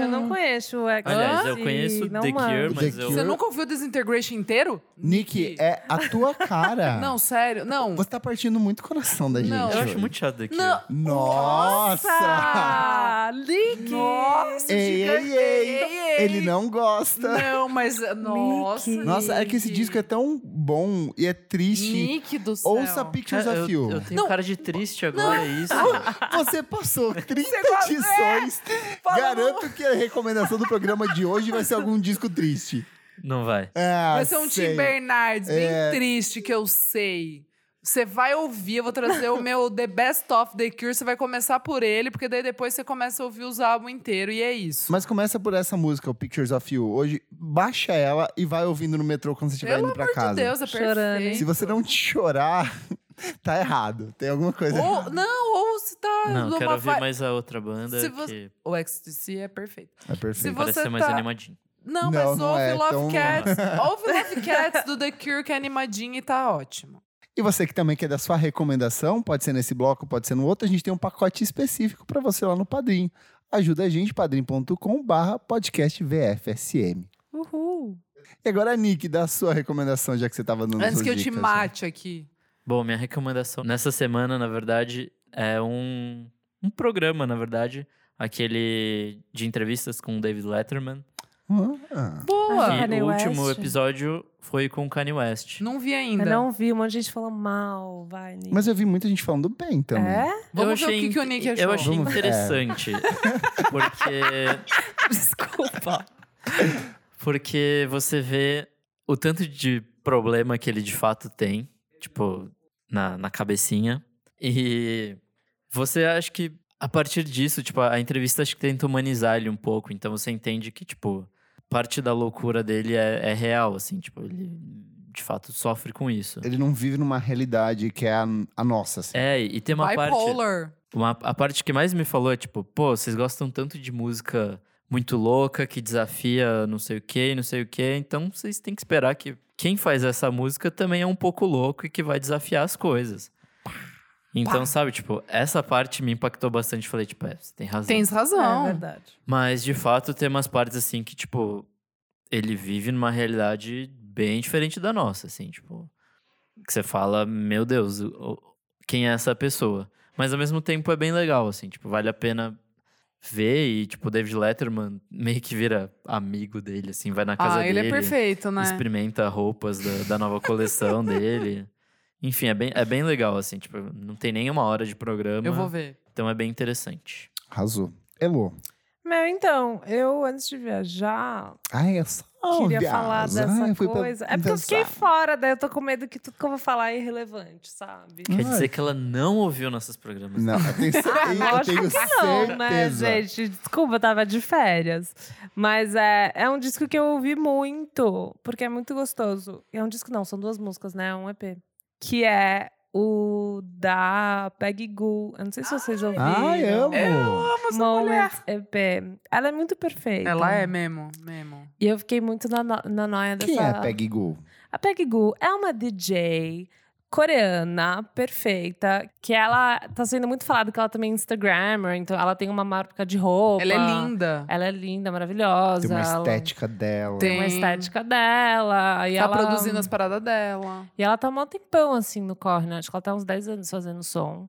Eu não conheço o Ecstasy. Aliás, eu conheço não The. Cure, mas The eu. Cure. Você nunca ouviu o Desintegration inteiro? Nick, é a tua cara. Não, sério. Não. Você tá partindo muito o coração da gente. Não. Eu acho hoje. muito chato Cure. Não. Nossa! Nossa! Lick! Nossa, Ei, ei, ei. Ele não gosta. Não, mas. Nossa. Nick. Nossa, é que esse disco é tão bom e é triste. Nick do céu. Ouça Pictures É, of eu, You. eu tenho Não. cara de triste agora, é isso. Você passou 30 gosta- edições. Fala Garanto que a recomendação do programa de hoje vai ser algum disco triste. Não vai. Ah, Vai ser um sei. Tim Bernardes bem É. triste, que eu sei. Você vai ouvir, eu vou trazer o meu The Best of The Cure. Você vai começar por ele, porque daí depois você começa a ouvir os álbuns inteiros. E é isso. Mas começa por essa música, o Pictures of You. Hoje, baixa ela e vai ouvindo no metrô quando você estiver Pelo indo pra amor casa. de Deus, é Chorando, perfeito. Se você não chorar, tá errado. Tem alguma coisa Ou, errada. não, ou se tá Não, numa quero ouvir vi- mais a outra banda Se você- que O XTC é perfeito. É Se perfeito. parece você ser mais tá- animadinho. Não, Não, mas não ouve é Love tão- Cats. ouve Love Cats do The Cure, que é animadinho e tá ótimo. E você que também quer dar sua recomendação, pode ser nesse bloco, pode ser no outro, a gente tem um pacote específico para você lá no Padrim. Ajuda a gente, padrim.com barra podcast VFSM. Uhul. E agora, Nick, dá a sua recomendação, já que você tava dando Antes suas que eu te dicas. mate aqui. Bom, minha recomendação nessa semana, na verdade, é um, um programa, na verdade, aquele de entrevistas com o David Letterman. Ah, Boa! Ah, Kanye o último West? episódio foi com o Kanye West. Não vi Eu ainda. não vi, um monte de gente falando mal, vai, Nick. mas eu vi muita gente falando bem também. É? Vamos eu ver o achei, que, que o Nick achou. Eu achei Vamos- é. interessante. Porque Desculpa. Porque você vê o tanto de problema que ele de fato tem, tipo, na, na cabecinha. E você acha que a partir disso, tipo, a entrevista acho que tenta humanizar ele um pouco. Então você entende que, tipo, parte da loucura dele é, é real, assim, tipo, ele de fato sofre com isso. Ele não vive numa realidade que é a, a nossa, assim. É, e tem uma parte. Bipolar. Uma, a parte que mais me falou é tipo, pô, vocês gostam tanto de música muito louca, que desafia não sei o que, não sei o que, então vocês têm que esperar que quem faz essa música também é um pouco louco e que vai desafiar as coisas. Então, sabe, tipo, essa parte me impactou bastante. Falei, tipo, é, você tem razão. Tens É razão. verdade. Mas, de fato, tem umas partes assim que, tipo, ele vive numa realidade bem diferente da nossa, assim, tipo. Que você fala, meu Deus, quem é essa pessoa? Mas ao mesmo tempo é bem legal, assim, tipo, vale a pena ver e, tipo, o David Letterman meio que vira amigo dele, assim, vai na casa ah, ele dele. é perfeito, né? Experimenta roupas da, da nova coleção dele. Enfim, é bem, é bem legal, assim, tipo, não tem nem uma hora de programa. Eu vou ver. Então é bem interessante. Arrasou. Elô. Meu, então, eu antes de viajar, é só queria viaja. falar dessa Ai, coisa. É porque eu fiquei fora, daí eu tô com medo que tudo que eu vou falar é irrelevante, sabe? Quer Ai. dizer que ela não ouviu nossos programas. Não, eu tenho, Ah, eu lógico tenho que não, né, certeza. gente? Desculpa, eu tava de férias. Mas é, é um disco que eu ouvi muito, porque é muito gostoso. É um disco, não, são duas músicas, né? Um EP. Que é o da Peggy Goo. Eu não sei se vocês ouviram. Ai, amo. Moments EP. Ela é muito perfeita. Ela é mesmo, mesmo. E eu fiquei muito na, no- na noia dessa... Quem é Peggy Goo? A Peggy Goo é uma DJ coreana perfeita, que ela tá sendo muito falada que ela também é Instagrammer, então ela tem uma marca de roupa. Ela é linda. Ela é linda, maravilhosa. Tem uma ela estética dela. Tem. Tem uma estética dela. E tá ela, produzindo as paradas dela. E ela tá um tempão, assim, no corre, né? Acho que ela tá há uns 10 anos fazendo som.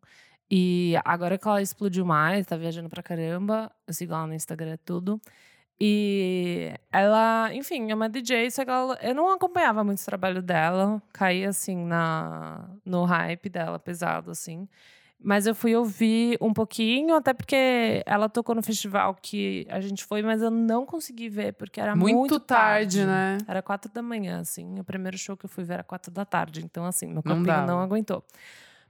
E agora que ela explodiu mais, tá viajando pra caramba. Eu sigo ela no Instagram, tudo. E ela, enfim, é uma DJ, só que ela, eu não acompanhava muito o trabalho dela. Caí, assim, na, no hype dela, pesado, assim. Mas eu fui ouvir um pouquinho, até porque ela tocou no festival que a gente foi, mas eu não consegui ver, porque era muito, Muito, tarde, né? era quatro da manhã, assim. O primeiro show que eu fui ver era quatro da tarde. Então, assim, meu Não corpinho dava. não, aguentou.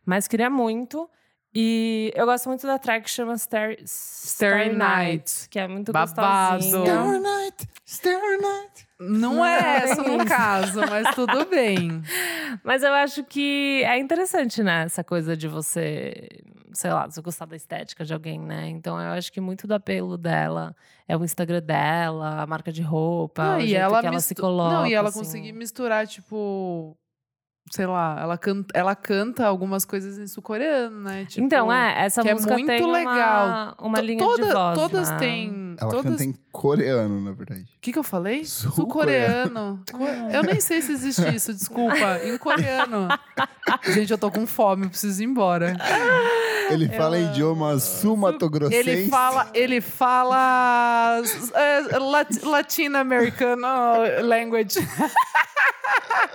Mas queria muito. E eu gosto muito da track que chama Star, Starry Night. que é muito Babado. gostosinha. Starry Night, Starry Night. Não é essa no caso, mas tudo bem. Mas eu acho que é interessante, né? Essa coisa de você, sei lá, você gostar da estética de alguém, né? Então eu acho que muito do apelo dela é o Instagram dela, a marca de roupa, Não, o e jeito ela que ela se coloca. Não, e ela assim. conseguir misturar, tipo. Sei lá, ela canta, ela canta algumas coisas em sul-coreano, né? Tipo, então, é, essa que é música muito tem legal. uma, uma linha toda- de voz, Todas né? têm. Ela todas... canta em coreano, na verdade. O que, que eu falei? Sul-coreano. Co- Eu nem sei se existe isso, desculpa. Em coreano. Gente, eu tô com fome, eu preciso ir embora. Ele fala em idioma sul-matogrossense. Ele fala, ele fala é, lat- latino-americano language.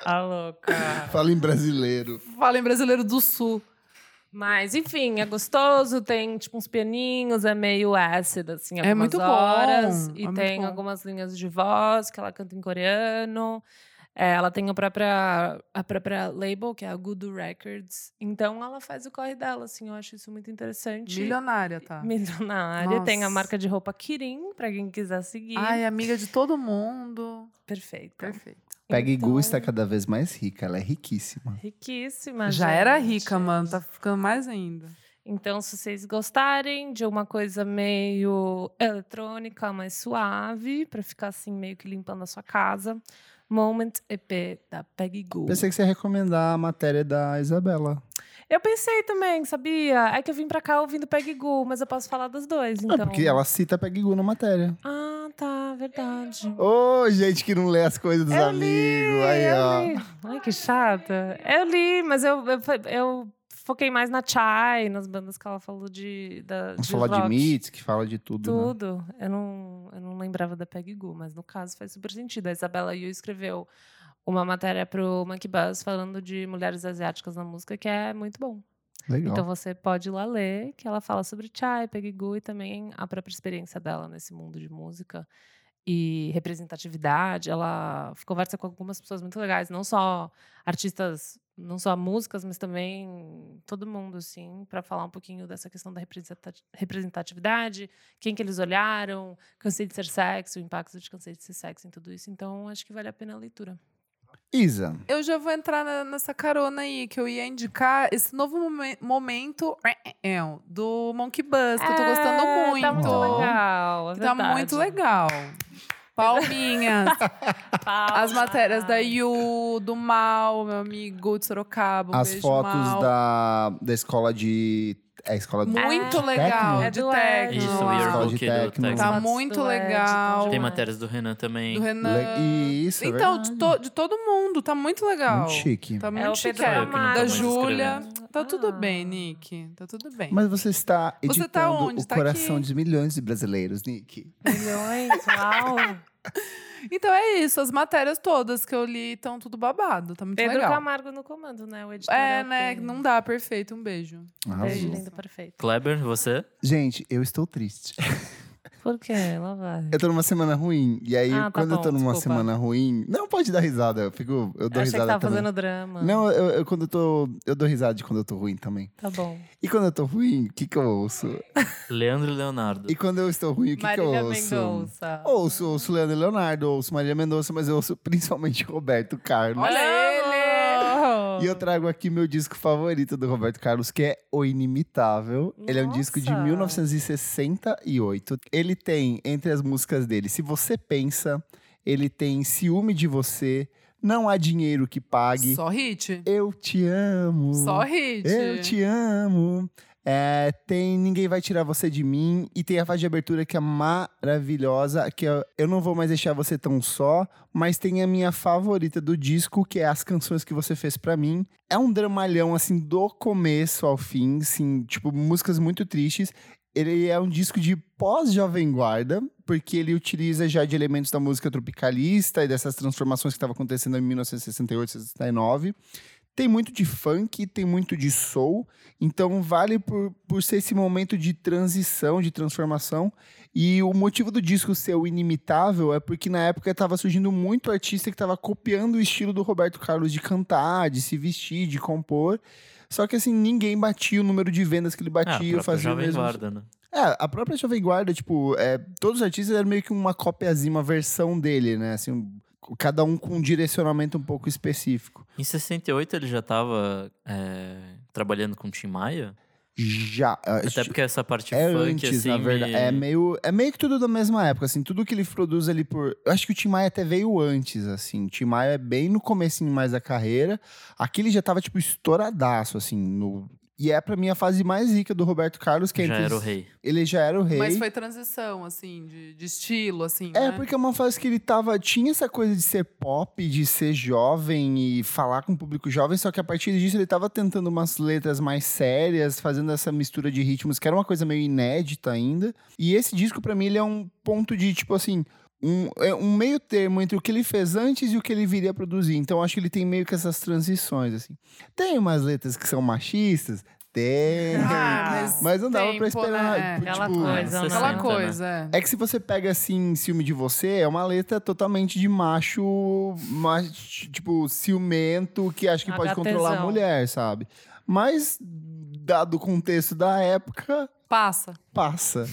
Ah, louca. Fala em brasileiro. Fala em brasileiro do sul. Mas, enfim, é gostoso, tem tipo uns pianinhos, é meio ácido, assim, É algumas muito bom, horas. é E muito tem bom. algumas linhas de voz que ela canta em coreano. É, ela tem a própria, a própria label, que é a Good Records. Então, ela faz o corre dela, assim, eu acho isso muito interessante. Milionária, tá? Milionária. Tem a Nossa. marca de roupa Kirin, pra quem quiser seguir. Ai, amiga de todo mundo. Perfeito. Perfeito. Peggy Então, Goo está cada vez mais rica, ela é riquíssima. Riquíssima, Já era gente. rica, mano. Tá ficando mais ainda. Então, se vocês gostarem de uma coisa meio eletrônica, mais suave, pra ficar assim meio que limpando a sua casa, Moment EP da Peggy Goo. Pensei que você ia recomendar a matéria da Isabela. Eu pensei também, sabia? É que eu vim pra cá ouvindo Peggy Goo, mas eu posso falar dos dois, Não, então. porque ela cita Peggy Goo na matéria. Ah, tá, verdade. Ô, gente que não lê as coisas dos Eu amigos. Aí, eu ó. li. Ai, que chata. Eu li, mas eu, eu, eu foquei mais na Chai, nas bandas que ela falou de. Da, Vamos de falar de rock. Meets, que fala de tudo. né? Tudo. Eu, não, eu não lembrava da Peggy Goo, mas no caso faz super sentido. A Isabela Yu escreveu uma matéria pro Monkey Buzz falando de mulheres asiáticas na música, que é muito bom. Legal. Então você pode ir lá ler, que ela fala sobre Chai, Peggy Goo e também a própria experiência dela nesse mundo de música e representatividade. Ela conversa com algumas pessoas muito legais, não só artistas, não só músicas, mas também todo mundo, assim, para falar um pouquinho dessa questão da representa- representatividade, quem que eles olharam, cansei de ser sexy, o impacto de cansei de ser sexy em tudo isso. Então, acho que vale a pena a leitura. Isa, Eu já vou entrar na- nessa carona aí, que eu ia indicar esse novo momen- momento do Monkey Buzz, que eu tô gostando É, muito. Tá muito legal. é Que tá muito legal. Palminhas. As matérias da Yu, do Mal, meu amigo de Sorocaba. Um as beijo, fotos Mal. da, da escola de. É a escola de. Muito É, legal. é de do techno. Isso, o de yearbook do techno. Texas. Tá muito do legal. Tem matérias do Renan também. Do Renan. Le- Isso, é Então, de, verdade. to- de todo mundo, tá muito legal. Muito chique. Tá É muito o chique. Pedro. Da Mas Júlia. Tá tudo Ah. bem, Nick. Tá tudo bem. Mas você está editando Você tá onde? o Tá coração aqui. de milhões de brasileiros, Nick. Milhões, uau. Então é isso, as matérias todas que eu li estão tudo babado. Tá muito Pedro legal. Camargo no comando, né? O editor. É, o né? que- Não dá, perfeito. Um beijo. Arrasou. Beijo, lindo, perfeito. Kleber, você? Gente, eu estou triste. Por quê? Lá vai. Eu tô numa semana ruim. E aí, Ah, tá quando eu tô bom, numa desculpa. semana ruim. Não, pode dar risada. Eu, fico, eu dou que risada tava também. fazendo drama. Não, eu, eu- quando eu tô. Eu dou risada de quando eu tô ruim também. Tá bom. E quando eu tô ruim, o que, que eu ouço? Leandro e Leonardo. E quando eu estou ruim, o que, que eu ouço? Mendonça. Ouço, ouço Leandro e Leonardo, ouço Maria Mendonça, mas eu ouço principalmente Roberto Carlos. Olha ele! E eu trago aqui meu disco favorito do Roberto Carlos, que é O Inimitável. Ele é um disco de Nossa! 1968. Ele tem, entre as músicas dele, Se Você Pensa, ele tem Ciúme de Você, Não Há Dinheiro que Pague, Só hit. Eu Te Amo. Só hit. Eu te amo. É, tem Ninguém Vai Tirar Você de Mim. E tem a faixa de abertura que é maravilhosa. Que é Eu Não Vou Mais Deixar Você Tão Só. Mas tem a minha favorita do disco, que é As Canções Que Você Fez Pra Mim. É um dramalhão, assim, do começo ao fim. Assim, tipo, músicas muito tristes. Ele é um disco de pós-Jovem Guarda, porque ele utiliza já de elementos da música tropicalista e dessas transformações que estavam acontecendo em 1968, 69. Tem muito de funk, tem muito de soul, então vale por, por ser esse momento de transição, de transformação. E o motivo do disco ser o inimitável é porque na época estava surgindo muito artista que estava copiando o estilo do Roberto Carlos de cantar, de se vestir, de compor. Só que assim, ninguém batia o número de vendas que ele Ah, a batia, própria fazia o Jovem mesmo. Guarda, né? É, a própria Jovem Guarda, tipo, é, todos os artistas eram meio que uma cópiazinha, uma versão dele, né? Assim, cada um com um direcionamento um pouco específico. Em 68 ele já tava é, trabalhando com o Tim Maia. Já. ah, Até porque essa parte é funk, antes, assim, na verdade. É meio, é meio que tudo da mesma época, assim. Tudo que ele produz ali por... Eu acho que o Tim Maia até veio antes, assim. O Tim Maia é bem no comecinho mais da carreira. Aqui ele já tava, tipo, estouradaço, assim. No... E é, pra mim, a fase mais rica do Roberto Carlos, que é já entre era o rei. Ele já era o rei. Mas foi transição, assim, de, de estilo, assim, É, né? porque é uma fase que ele tava. Tinha essa coisa de ser pop, de ser jovem e falar com o público jovem, só que a partir disso ele tava tentando umas letras mais sérias, fazendo essa mistura de ritmos, que era uma coisa meio inédita ainda. E esse disco, pra mim, ele é um ponto de, tipo assim. Um, é um meio termo entre o que ele fez antes e o que ele viria a produzir. Então, acho que ele tem meio que essas transições, assim. Tem umas letras que são machistas? Tem. Ah, mas, Mas não dava pra tempo, esperar. né? tipo, Aquela coisa, né? Aquela 60, coisa, é. é que se você pega assim, ciúme de você, é uma letra totalmente de macho, macho tipo, ciumento, que acha que pode HTzão. controlar a mulher, sabe? Mas, dado o contexto da época, Passa. passa.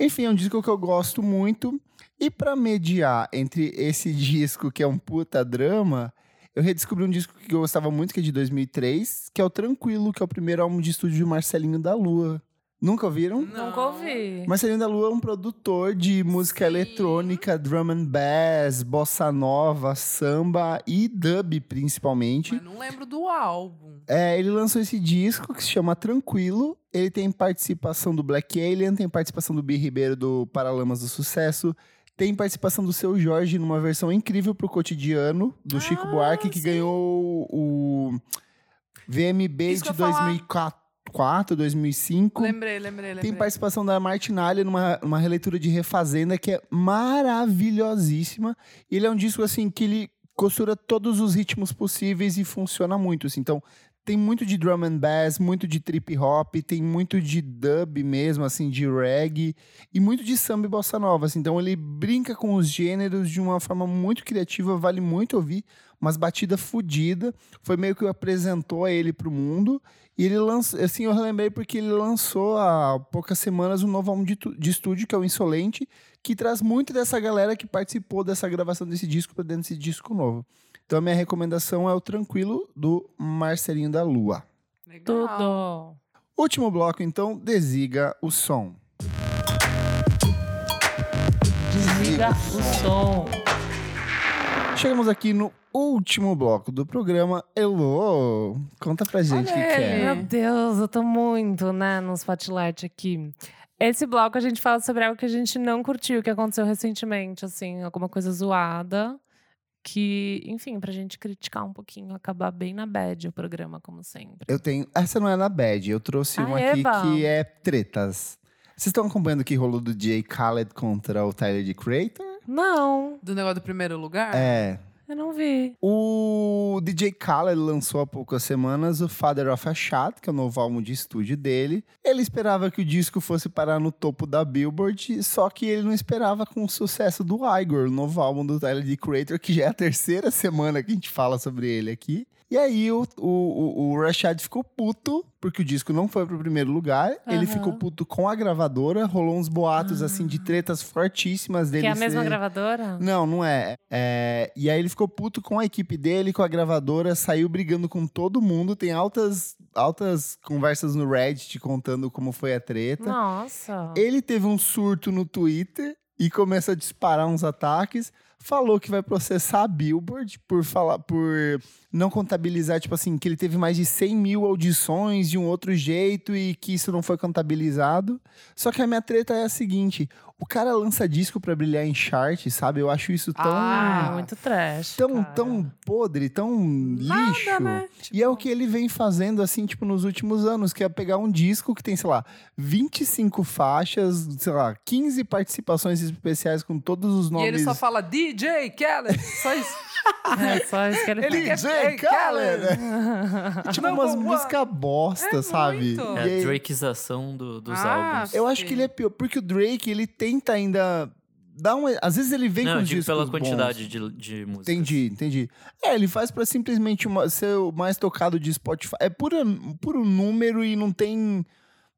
Enfim, é um disco que eu gosto muito. E pra mediar entre esse disco, que é um puta drama, eu redescobri um disco que eu gostava muito, que é de 2003, que é o Tranquilo, que é o primeiro álbum de estúdio de Marcelinho da Lua. Nunca ouviram? Nunca ouvi. Marcelinho da Lua é um produtor de música Sim. eletrônica, drum and bass, bossa nova, samba e dub, principalmente. Mas não lembro do álbum. É, ele lançou esse disco que se chama Tranquilo. Ele tem participação do Black Alien, tem participação do Bi Ribeiro do Paralamas do Sucesso, tem participação do Seu Jorge numa versão incrível pro cotidiano, do Chico Ah, Buarque, que sim. ganhou o VMB Isso de eu ia falar. 2004, 2005. Lembrei, lembrei, lembrei. Tem participação da Martinalha numa, numa releitura de Refazenda que é maravilhosíssima. Ele é um disco assim que ele costura todos os ritmos possíveis e funciona muito. assim. Então, tem muito de drum and bass, muito de trip hop, tem muito de dub mesmo, assim, de reggae, e muito de samba e bossa nova. assim. Então, ele brinca com os gêneros de uma forma muito criativa, vale muito ouvir. Umas batidas fodidas. Foi meio que apresentou ele pro mundo. E ele lançou, assim, eu relembrei porque ele lançou há poucas semanas um novo álbum de, de estúdio, que é o Insolente, que traz muito dessa galera que participou dessa gravação desse disco para dentro desse disco novo. Então a minha recomendação é o Tranquilo, do Marcelinho da Lua. Legal. Tudo. Último bloco, então, desliga o som. Desliga o som. Chegamos aqui no último bloco do programa. Elô, conta pra gente o que, que é. Meu Deus, eu tô muito, né, no spotlight aqui. Esse bloco a gente fala sobre algo que a gente não curtiu, que aconteceu recentemente, assim, alguma coisa zoada. Que, enfim, pra gente criticar um pouquinho, acabar bem na bad o programa, como sempre. Eu tenho. Essa não é na bad, eu trouxe Ah, uma aqui eba. que é tretas. Vocês estão acompanhando o que rolou do Jay Khaled contra o Tyler de Creator? Não, Do negócio do primeiro lugar? É. eu não vi. O DJ Khaled lançou há poucas semanas o Father of a Shot, que é o novo álbum de estúdio dele. Ele esperava que o disco fosse parar no topo da Billboard, só que ele não esperava com o sucesso do Igor, o novo álbum do Tyler The Creator, que já é a terceira semana que a gente fala sobre ele aqui. E aí o, o, o, Rashad ficou puto, porque o disco não foi pro primeiro lugar. Ele Aham. ficou puto com a gravadora, rolou uns boatos assim de tretas fortíssimas dele. Que é a mesma ser- gravadora? não, não é. É, E aí ele ficou puto com a equipe dele, com a gravadora, saiu brigando com todo mundo. Tem altas, altas conversas no Reddit contando como foi a treta. Nossa. Ele teve um surto no Twitter e começa a disparar uns ataques. Falou que vai processar a Billboard por falar, por não contabilizar, tipo assim, que ele teve mais de 100 mil audições de um outro jeito e que isso não foi contabilizado. Só que a minha treta é a seguinte: o cara lança disco pra brilhar em chart, sabe? Eu acho isso tão. Ah, Ah, muito trash. Tão, cara. tão podre, tão lixo. Nada, né? E é o que ele vem fazendo, assim, tipo, nos últimos anos, que é pegar um disco que tem, sei lá, 25 faixas, sei lá, 15 participações especiais com todos os E nomes. ele só fala DJ. Khaled. Só isso. É só isso que ele, Ele faz. quer- DJ Khaled! É tipo Number umas músicas bosta, É sabe? muito. É aí- a Drakezação do, dos Ah, álbuns. Eu acho que ele é pior, porque o Drake, ele tenta ainda dar um... Às vezes ele vem Não, com eu discos pela bons. quantidade de, de músicas. Entendi, entendi. É, ele faz pra simplesmente uma- ser o mais tocado de Spotify. É pura, puro número e não tem.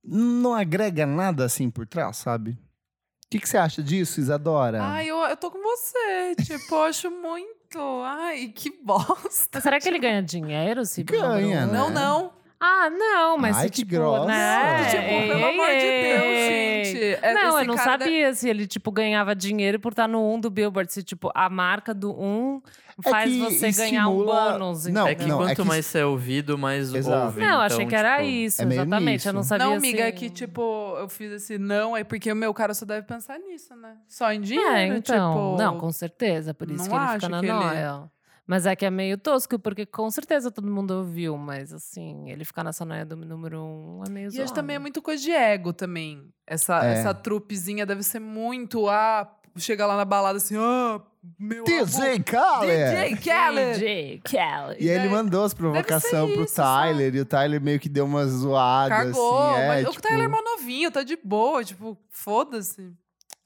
Não agrega nada assim por trás, sabe? O que, que você acha disso, Isadora? Ai, eu, eu tô com você. Tipo, eu acho muito. Ai, que bosta. Mas será que ele ganha dinheiro? Se Ganha, um? né? Não, não. Ah, não, mas Ai, se, que tipo, grossa. né? Tipo, Ei, pelo amor de Deus, ei. gente. É- Não, esse eu não cara sabia se ele, tipo, ganhava dinheiro por estar no 1 do Billboard. Se, tipo, a marca do 1 É faz você ganhar um estimula- bônus. Não, É que não, é quanto que- mais você é ouvido, mais Exato. ouve. Não, eu achei então, que era tipo, isso, é exatamente. Eu não sabia Não, amiga, é assim. que, tipo, eu fiz esse não, é porque o meu cara só deve pensar nisso, né? Só em dinheiro, É, então. tipo... Não, com certeza. Por isso não que ele fica na que ele- noia. Mas é que é meio tosco, porque com certeza todo mundo ouviu, mas assim, ele ficar nessa noia do número um é meio E acho também é muito coisa de ego também. Essa, É. essa trupezinha deve ser muito, ah, chega lá na balada assim, ah, meu DJ amor, Khaled! DJ Khaled! DJ Khaled. E aí ele mandou as provocações pro. Tyler, e o Tyler meio que deu uma zoada, Cagou, assim. É, mas o tipo, Tyler é mó novinho, tá de boa, tipo, foda-se.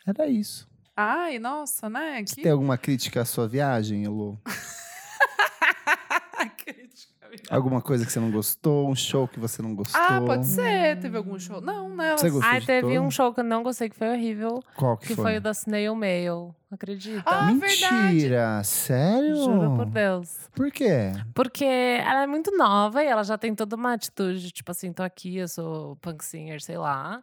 Era isso. Ai, nossa, né? Você Que tem alguma crítica à sua viagem, Elô? Alguma coisa que você não gostou? Um show que você não gostou? Ah, pode ser. Teve algum show? Não, né? Você gostou Ai, de teve todo? um show que eu não gostei, que foi horrível, Qual que, que foi o da Snail Mail. Acredita? Ah, Mentira! Sério? Juro por Deus. Por quê? Porque ela é muito nova e ela já tem toda uma atitude, de, tipo assim, tô aqui, eu sou punk singer, sei lá.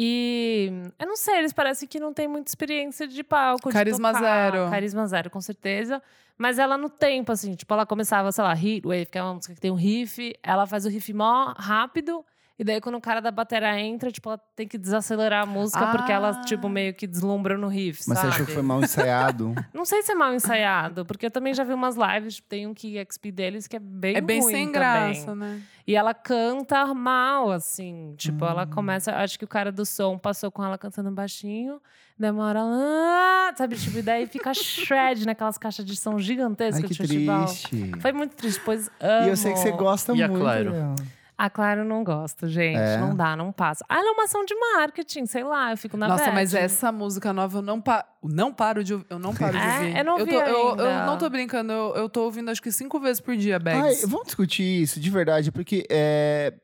E eu não sei, eles parecem que não têm muita experiência de palco. de Carisma tocar. zero. Carisma zero, com certeza. Mas ela no tempo, assim, tipo, ela começava, sei lá, Heatwave, que é uma música que tem um riff, ela faz o riff mó rápido. E daí, quando o cara da bateria entra, tipo, ela tem que desacelerar a música, porque ela, Ah. tipo, meio que deslumbra no riff, Mas sabe? você achou que foi mal ensaiado? Não sei se é mal ensaiado, porque eu também já vi umas lives, tipo, tem um XP deles que é bem É bem ruim sem também. graça, né? E ela canta mal, assim. Tipo, ela Hum. começa. Acho que o cara do som passou com ela cantando baixinho. Demora lá. Sabe? Tipo, e daí fica shred naquelas caixas de som Ai, gigantescas que de festival. triste. Foi muito triste, pois amo. E eu sei que você gosta E muito Claro? dela. Ah, claro, eu não gosto, gente. É? Não dá, não passa. Ah, ela é uma ação de marketing, sei lá, eu fico na Nossa, bad. mas essa música nova eu não, pa não paro de ouvir. Eu não paro de É? ouvir. Eu não ouvi tô, eu, eu não tô brincando, eu, eu tô ouvindo acho que cinco vezes por dia, Ai, Bags. vamos discutir isso, de verdade, porque é,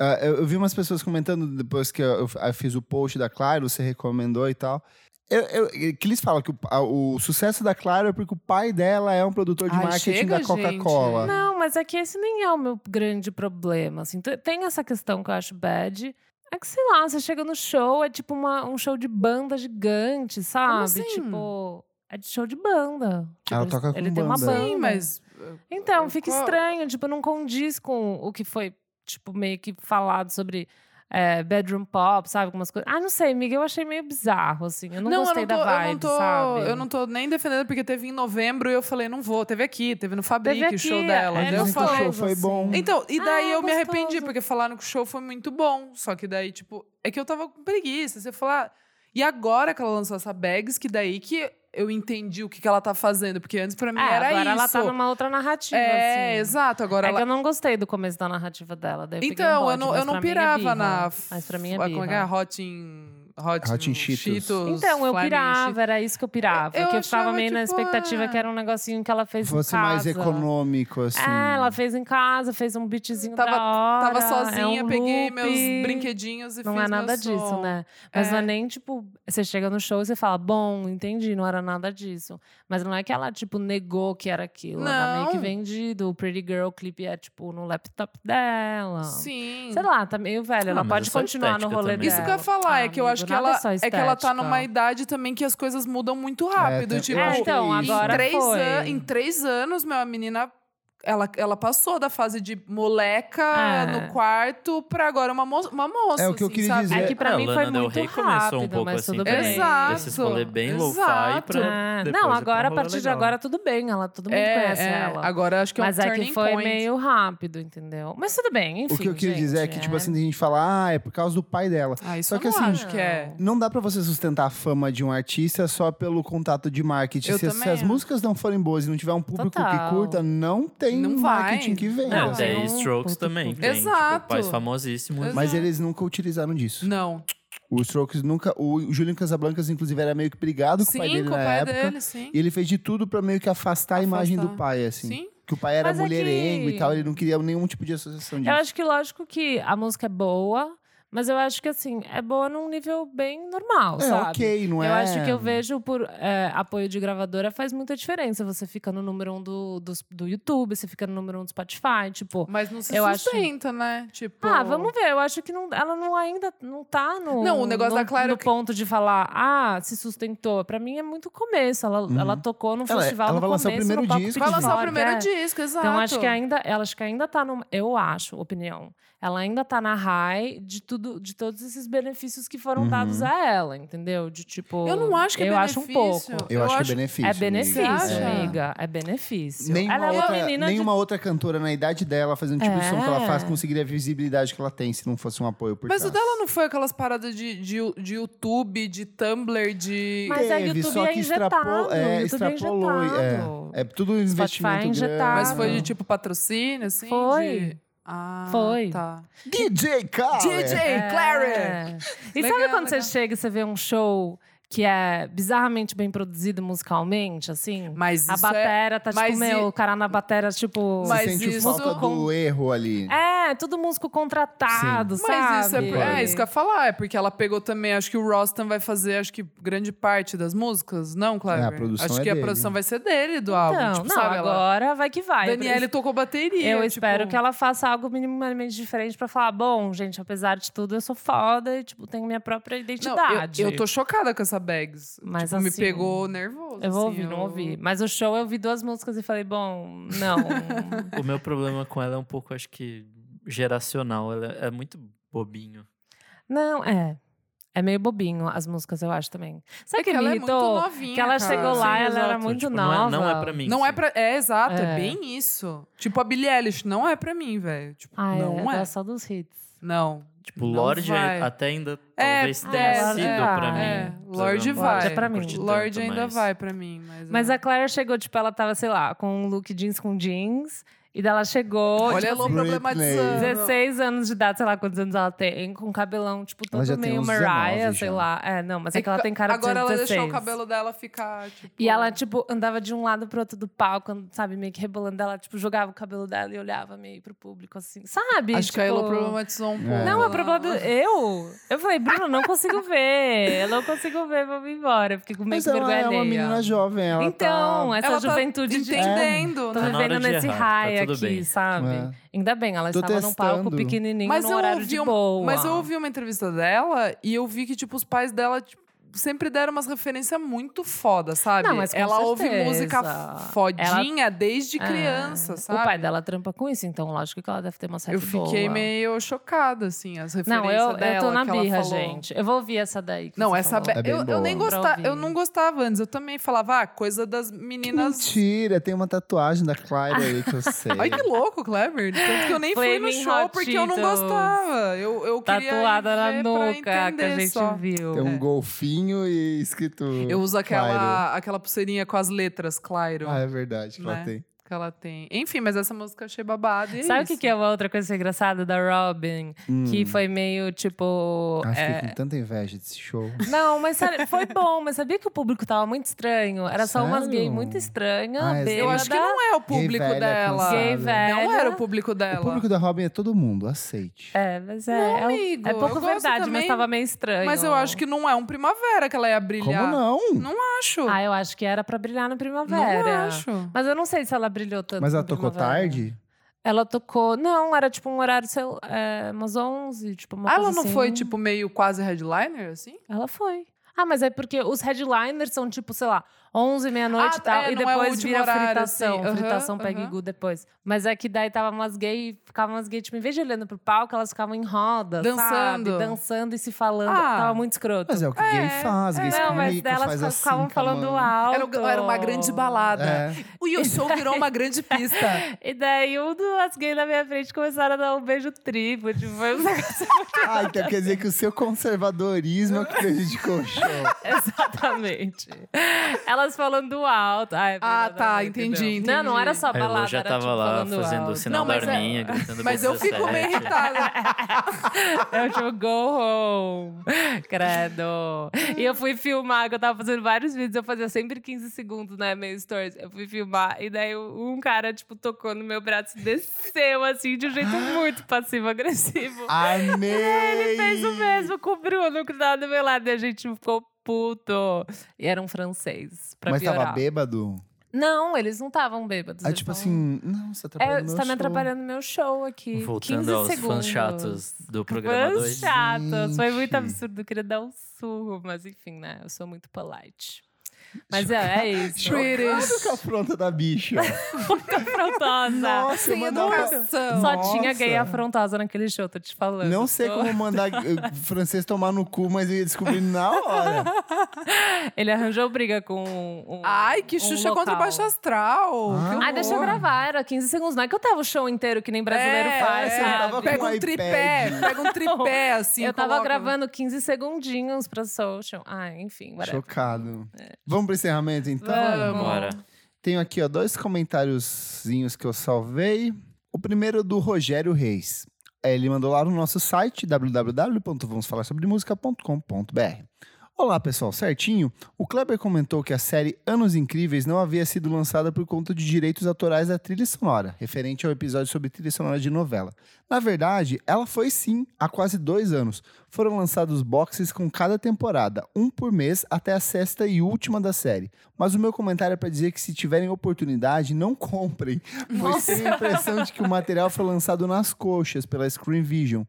ah, eu, eu vi umas pessoas comentando depois que eu, eu fiz o post da Claro, você recomendou e tal. Eu, eu, que eles falam que o, a- o sucesso da Claro é porque o pai dela é um produtor de Ai, marketing chega, da Coca-Cola. Não, mas é que esse nem é o meu grande problema. Assim, Te- tem essa questão que eu acho bad. É que, sei lá, você chega no show, é tipo uma, um show de banda gigante, sabe? assim? Tipo, é de show de banda. Tipo, Ela ele- toca com ele tem uma banda. banda. Sim, mas. Então, fica Qual- estranho, tipo, não condiz com o que foi, tipo, meio que falado sobre é, bedroom pop, sabe? Algumas coisas. Ah, não sei, amiga, eu achei meio bizarro, assim. Eu não, gostei eu não tô, da vibe, eu não tô, sabe? Eu não tô nem defendendo, porque teve em novembro e eu falei, não vou. Teve aqui, teve no Fabric Teve o show dela. é, eu falei. show foi bom. Então, e daí Ah, eu me arrependi, gostoso. porque falaram que o show foi muito bom. Só que daí, tipo, é que eu tava com preguiça. Você falar. E agora que ela lançou essa bags, que daí que eu entendi o que, que ela tá fazendo. Porque antes, pra mim, É, era agora isso. ela tá numa outra narrativa, É, assim. exato. Agora É ela. que eu não gostei do começo da narrativa dela. Peguei um Então, eu bode, não, eu não é pirava birra. na. Mas pra mim é Como é que é? Hot in. Hot, Hot in Cheetos. Então, eu Flaming pirava, era isso que eu pirava. Eu que eu ficava meio na tipo, expectativa ah, que era um negocinho que ela fez Fosse em casa. mais econômico, assim. É, ela fez em casa, fez um beatzinho Tava- da hora. Tava é sozinha, um peguei loop. meus brinquedinhos e Não fiz é nada meu disso, som. né? Mas É. não é nem, tipo, você chega no show e você fala, bom, entendi, não era nada disso. Mas não é que ela, tipo, negou que era aquilo. Era meio que Não. vendido. O Pretty Girl clipe é, tipo, no laptop dela. Sim. Sei lá, tá meio velha. Ah, ela mas pode é só continuar no rolê também. dela. Isso que eu ia falar, é que eu amigo, acho que ela só é que ela tá numa idade também que as coisas mudam muito rápido. tem- tipo, É, então, é agora em, três foi. an- em três anos, meu, a menina ela, ela passou da fase de moleca É. no quarto pra agora uma, mo uma moça. É o que eu assim, queria sabe? dizer. É que pra É, mim foi Lana Del muito Rey começou um rápido, pouco mas assim, tudo bem. Exato. Desses rolê bem lo-fi exato. pra É, não, agora, a partir de legal. agora, tudo bem. Ela, todo mundo É, conhece é, ela. Agora acho que é um Mas é que foi point. meio rápido, entendeu? Mas tudo bem, enfim. o que eu queria gente, dizer é que, tipo assim, tem gente fala, ah, é por causa do pai dela. Ah, isso Só eu que assim, acho que é. Não dá pra você sustentar a fama de um artista só pelo contato de marketing. Eu se, também se as músicas não forem boas e não tiver um público que curta, não tem Não vai. marketing que venha. Não, Não, tem tem Strokes também. Tem, tipo, Exato. pais famosíssimos. Exato. Mas eles nunca utilizaram disso. Não. O Strokes nunca. O Julian Casablancas, inclusive, era meio que brigado com Sim, o pai dele com o na pai época. dele, sim. E ele fez de tudo pra meio que afastar, a imagem do Afastar. pai, assim. Sim. Que o pai era Mas é mulherengo que- e tal, ele não queria nenhum tipo de associação disso. Eu acho que, lógico que a música é boa, mas eu acho que, assim, é boa num nível bem normal, é sabe? ok, não é? Eu acho que eu vejo por é, apoio de gravadora faz muita diferença. Você fica no número um do, do, do YouTube, você fica no número um do Spotify, tipo. Mas não se Eu acho- sustenta, né? Tipo. Ah, vamos ver. Eu acho que não, ela não ainda não tá no, Não, o negócio no, da Clara no é que- ponto de falar, ah, se sustentou. Pra mim é muito começo. Ela, ela tocou no Ela- festival ela no começo, primeiro no palco disco, Vai lançar o primeiro é. disco, exato. Então acho que ainda, ela acho que ainda tá no, eu acho, opinião. Ela ainda tá na high de tudo, de todos esses benefícios que foram Uhum. dados a ela, entendeu? De tipo, Eu não acho que é eu acho um benefício. pouco. Eu, Eu acho, acho- que é benefício. É amiga. benefício, acha? amiga. É benefício. Nenhuma, ela é uma outra, menina nenhuma de... outra cantora na idade dela fazendo tipo de som que ela faz É. conseguiria a visibilidade que ela tem se não fosse um apoio por Mas o trás. dela não foi aquelas paradas de, de, de YouTube, de Tumblr, de. Mas é Teve, YouTube só é que extrapolou- injetado. é, YouTube é extrapolou, é. É tudo um investimento grande. injetado. Mas foi de tipo patrocínio, assim? Foi. de- Ah, Foi. Tá. DJ Khaled! DJ! É. E Legal, sabe quando legal. você chega e você vê um show que é bizarramente bem produzido musicalmente, assim? Mas a é- batera tá, mas tipo, meu, i- o cara na batera, tipo... Você Mas sente isso- falta do erro ali. É, tudo músico contratado, sabe? Mas isso é, por- é isso que eu ia falar, é porque ela pegou também, acho que o Rostam vai fazer, acho que grande parte das músicas, não, Clever? É, a produção acho é que a dele. produção vai ser dele, do álbum. Então, tipo, não, sabe, ela- agora vai que vai. Daniele tocou bateria. Eu tipo- espero que ela faça algo minimamente diferente pra falar, bom, gente, apesar de tudo, eu sou foda e, tipo, tenho minha própria Não, identidade. eu, eu tô chocada com essa Bags. Mas, tipo, me assim, pegou nervoso. Eu vou assim, ouvir, não eu- ouvi. Mas o show eu ouvi duas músicas e falei, bom, não. O meu problema com ela é um pouco, acho que, geracional. Ela é muito bobinho. não, é. É meio bobinho as músicas, eu acho também. Sabe É que que, ela me é muito novinha, que ela cara. chegou lá, Sim, ela era exato. muito Tipo, não é- nova. não é pra mim. Não é pra. É, exato, é. É. bem isso. Tipo, a Billie Eilish não é pra mim, velho. Tipo, Ah, é, não é. gosto só dos hits. Não. Tipo, Não Lorde vai. até ainda É, talvez é, tenha é, sido é, pra mim. é. Lorde vai. É pra mim. Lorde tanto, ainda mas- vai pra mim. Mas, Mas é. a Claire chegou, tipo, ela tava, sei lá, com um look jeans com jeans. E daí ela chegou, Olha tipo, ela assim, problematizando. 16 anos de idade, sei lá quantos anos ela tem, com cabelão, tipo, todo meio Mariah, 19 sei já. lá. É, não, mas é, É que ela tem cara de Agora ela 16. deixou o cabelo dela ficar, tipo... E ela, tipo, andava de um lado pro outro do palco, sabe, meio que rebolando. Ela, tipo, jogava o cabelo dela e olhava meio pro público, assim, sabe? Acho que a Elo Tipo, problematizou um pouco. Não, é problema. Eu? Eu falei, Bruno, não consigo ver. Eu não consigo ver, vou ir embora. Eu fiquei com meio Mas que ela vergonha é uma menina jovem, ela Então, tá... essa Ela tá juventude de... entendendo, Tô né? Tá vivendo nesse errar, high tá aqui, bem. sabe? É. Ainda bem, ela Tô estava num palco testando. pequenininho Mas num eu, horário ouvi de um- boa. mas eu ouvi uma entrevista dela e eu vi que, tipo, os pais dela tipo, sempre deram umas referências muito foda, sabe? Não, mas com ela ouve certeza. música fodinha desde É. criança, sabe? O pai dela trampa com isso, então lógico que ela deve ter uma certa Eu fiquei boa. meio chocada, assim, as referências Não, eu, dela eu tô na que ela birra, falou. gente. Eu vou ouvir essa daí. que Não, você essa... falou. be- É eu, eu nem gostava, eu não gostava antes. Eu também falava, ah, coisa das meninas... Mentira, tem uma tatuagem da Clyde aí que eu sei. Ai, que louco, Clever. Tanto que eu nem fui no Flaming show porque eu não gostava. Eu, eu Tatuada na nuca que a gente só. viu. Tem um É. golfinho e escrito. Eu uso aquela, aquela pulseirinha com as letras, Clairo. Ah, é verdade que ela Né? tem. Que ela tem. Enfim, mas essa música eu achei babada. é Sabe o que, que é uma outra coisa engraçada da Robin? Que Hum. foi meio tipo. Ah, é, com tanta inveja desse show. Não, mas sério, foi bom, mas sabia que o público tava muito estranho? Era só umas Sério? gays muito estranhas, Ah, é- Eu acho que não é o público velha dela. Gay velha. Não era o público O dela. público da Robin é todo mundo, aceite. É, mas é. Não, é, um- amigo, é pouco verdade, mas também, tava meio estranho. Mas eu acho que não é um primavera que ela ia brilhar. Como não? Não acho. Ah, eu acho que era pra brilhar na não primavera. acho. Mas eu não sei se ela brilhou tanto. Mas ela tocou tarde? Ela tocou. Não, era tipo um horário, sei lá, é, umas 11, tipo uma Ah, ela coisa não foi, assim. tipo, meio quase headliner, assim? Ela foi. Ah, mas é porque os headliners são tipo, sei lá, 11, meia-noite Ah, e tal. é, e é depois último vira horário, fritação. assim. Aham, fritação pega e gu depois. Mas é que daí tava umas gays, ficavam umas gays, tipo, em vez de olhando pro palco, elas ficavam em roda, Dançando. sabe? Dançando e se falando. Ah. Tava muito escroto. Mas é o que gay faz, gay se Não, mas delas faz assim ficavam falando alto. Era, era uma grande balada. É. O Yoshou virou uma grande pista. E daí um das gays na minha frente começaram a dar um beijo triplo. Tipo, foi um negócio Ah, então quer dizer que o seu conservadorismo é o que prejudicou o show. Exatamente. Elas falando alto. Ai, Ah, tá, entendi, entendeu? Não, não era só balada, já era, tava tipo, lá fazendo o sinal Não, da mas é- arminha, gritando Mas eu fico meio B17. irritada. Eu tipo, go home. Credo. E eu fui filmar, que eu tava fazendo vários vídeos, eu fazia sempre 15 segundos, né, meio stories. Eu fui filmar, e daí um cara, tipo, tocou no meu braço e desceu, assim, de um jeito muito passivo-agressivo. Amei! Ele fez o mesmo com o Bruno, que tava do meu lado, e a gente ficou puto. E era um francês, pra Mas piorar. tava bêbado? Não, eles não estavam bêbados. Aí, eles tipo tavam- assim, não, você tá É, atrapalhando você meu tá me atrapalhando no meu show aqui. Voltando 15 aos segundos. fãs chatos do programa Fãs 2. chatos. Foi muito absurdo. Eu queria dar um surro, mas enfim, né? Eu sou muito polite. Mas é, é isso. Chocado com a afronta da bicha. Muito afrontosa. Nossa, Sem mandava... educação. Só Nossa. tinha gay afrontosa naquele show, tô te falando. Não sei Tô- como mandar eh, francês tomar no cu, mas eu ia descobrir na hora. Ele arranjou briga com um. Ai, que um Xuxa local. contra o Baixo Astral. Ah. Ai, deixa eu gravar, era 15 segundos. Não é que eu tava o show inteiro que nem brasileiro É, faz. é. sabe? com Pega um um tripé, pega um tripé, assim. eu tava coloca- gravando 15 segundinhos pra social. Ah, enfim, whatever. Chocado. Vamos pro encerramento, então? Vamos. Bora. Tenho aqui, ó, dois comentáriozinhos que eu salvei. O primeiro do Rogério Reis. É, Ele mandou lá no nosso site, www.vamosfalarsobremusica.com.br. Olá, pessoal, certinho? O Kleber comentou que a série Anos Incríveis não havia sido lançada por conta de direitos autorais da trilha sonora, referente ao episódio sobre trilha sonora de novela. Na verdade, ela foi sim, há quase dois anos. Foram lançados boxes com cada temporada, um por mês até a sexta e última da série. Mas o meu comentário é para dizer que se tiverem oportunidade, não comprem, pois tenho a impressão de que o material foi lançado nas coxas pela Screen Vision.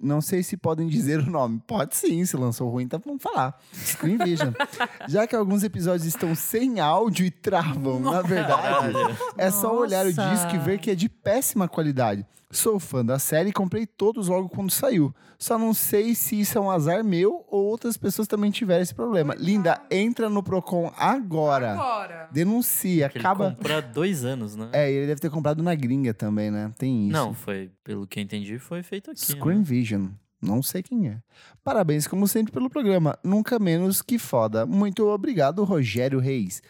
Não sei se podem dizer o nome. Pode sim, se lançou ruim, então vamos falar. Screen Vision. Já que alguns episódios estão sem áudio e travam, na verdade, é só olhar o disco e ver que é de péssima qualidade. Sou fã da série e comprei todos logo quando saiu. Só não sei se isso é um azar meu ou outras pessoas também tiveram esse problema. Linda, entra no Procon agora. Agora. Denuncia, Que acaba. Ele comprou há dois anos, né? É, ele deve ter comprado na gringa também, né? Tem isso. Não, foi, pelo que eu entendi, foi feito aqui. Screen né? Vision. Não sei quem é. Parabéns, como sempre, pelo programa. Nunca menos que foda. Muito obrigado, Rogério Reis.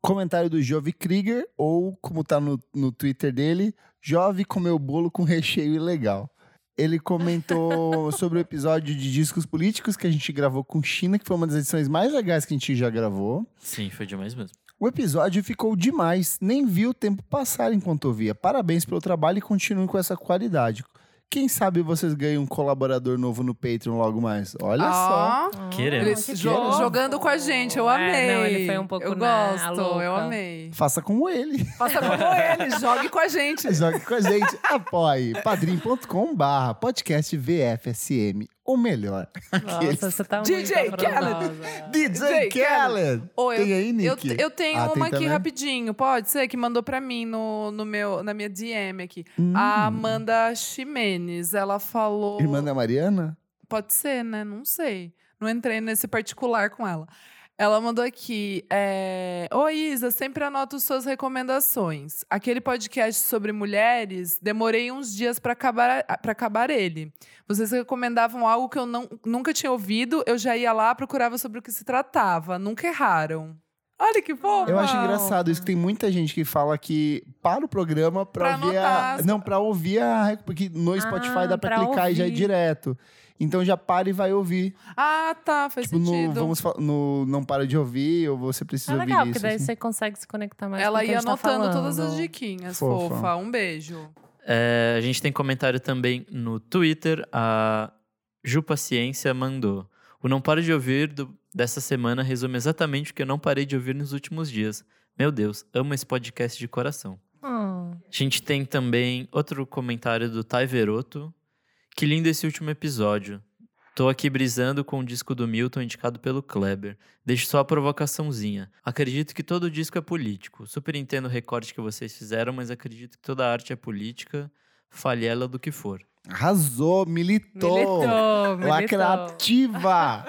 Comentário do Jove Krieger, ou como tá no, no Twitter dele, Jove comeu bolo com recheio ilegal. Ele comentou sobre o episódio de discos políticos que a gente gravou com China, que foi uma das edições mais legais que a gente já gravou. Sim, foi demais mesmo. O episódio ficou demais, nem vi o tempo passar enquanto ouvia. Parabéns pelo trabalho e continuem com essa qualidade. Quem sabe vocês ganham um colaborador novo no Patreon logo mais. Olha só. Queremos. que jo- jogando com a gente, eu É, amei. não, ele foi um pouco, Eu né, gosto, eu amei. Faça como ele. Faça como ele, jogue com a gente. Jogue com a gente. Apoie padrim.com barra podcast VFSM. Ou melhor, Nossa, você tá muito DJ Khaled. afrontosa. DJ Khaled. Ô, eu- Tem aí, Eu, Nick? eu tenho Ah, uma aqui também? rapidinho, pode ser? Que mandou pra mim no, no meu, na minha DM aqui. Hum. A Amanda Ximenes, ela falou. Irmã da Mariana? Pode ser, né? Não sei. Não entrei nesse particular com ela. Ela mandou aqui. É... Oi, Isa, sempre anoto suas recomendações. Aquele podcast sobre mulheres, demorei uns dias para acabar, pra acabar ele. Vocês recomendavam algo que eu não, nunca tinha ouvido, eu já ia lá, procurava sobre o que se tratava. Nunca erraram. Olha que fofo. Eu acho engraçado isso que tem muita gente que fala que para o programa pra, Pra ver a. anotar Não, pra ouvir a. Porque no Spotify Ah, dá pra, pra clicar e já é ouvir. direto. Então já para e vai ouvir. Ah, tá, faz Tipo, no, sentido. vamos fa- no Não Para de Ouvir, ou você precisa É ouvir legal, isso. porque daí assim. você consegue se conectar mais com Ela a ia tá anotando todas as diquinhas, Fofa. fofa. Um beijo. É, a gente tem comentário também no Twitter. A Ju Paciência mandou. O Não Paro de Ouvir do- dessa semana resume exatamente o que eu não parei de ouvir nos últimos dias. Meu Deus, amo esse podcast de coração. Hum. A gente tem também outro comentário do Tai Veroto. Que lindo esse último episódio. Tô aqui brisando com o disco do Milton indicado pelo Kleber. Deixo só a provocaçãozinha. Acredito que todo disco é político. Super entendo o recorte que vocês fizeram, mas acredito que toda arte é política, falhe ela do que for. Arrasou, militou. Militou, militou. Lacrativa.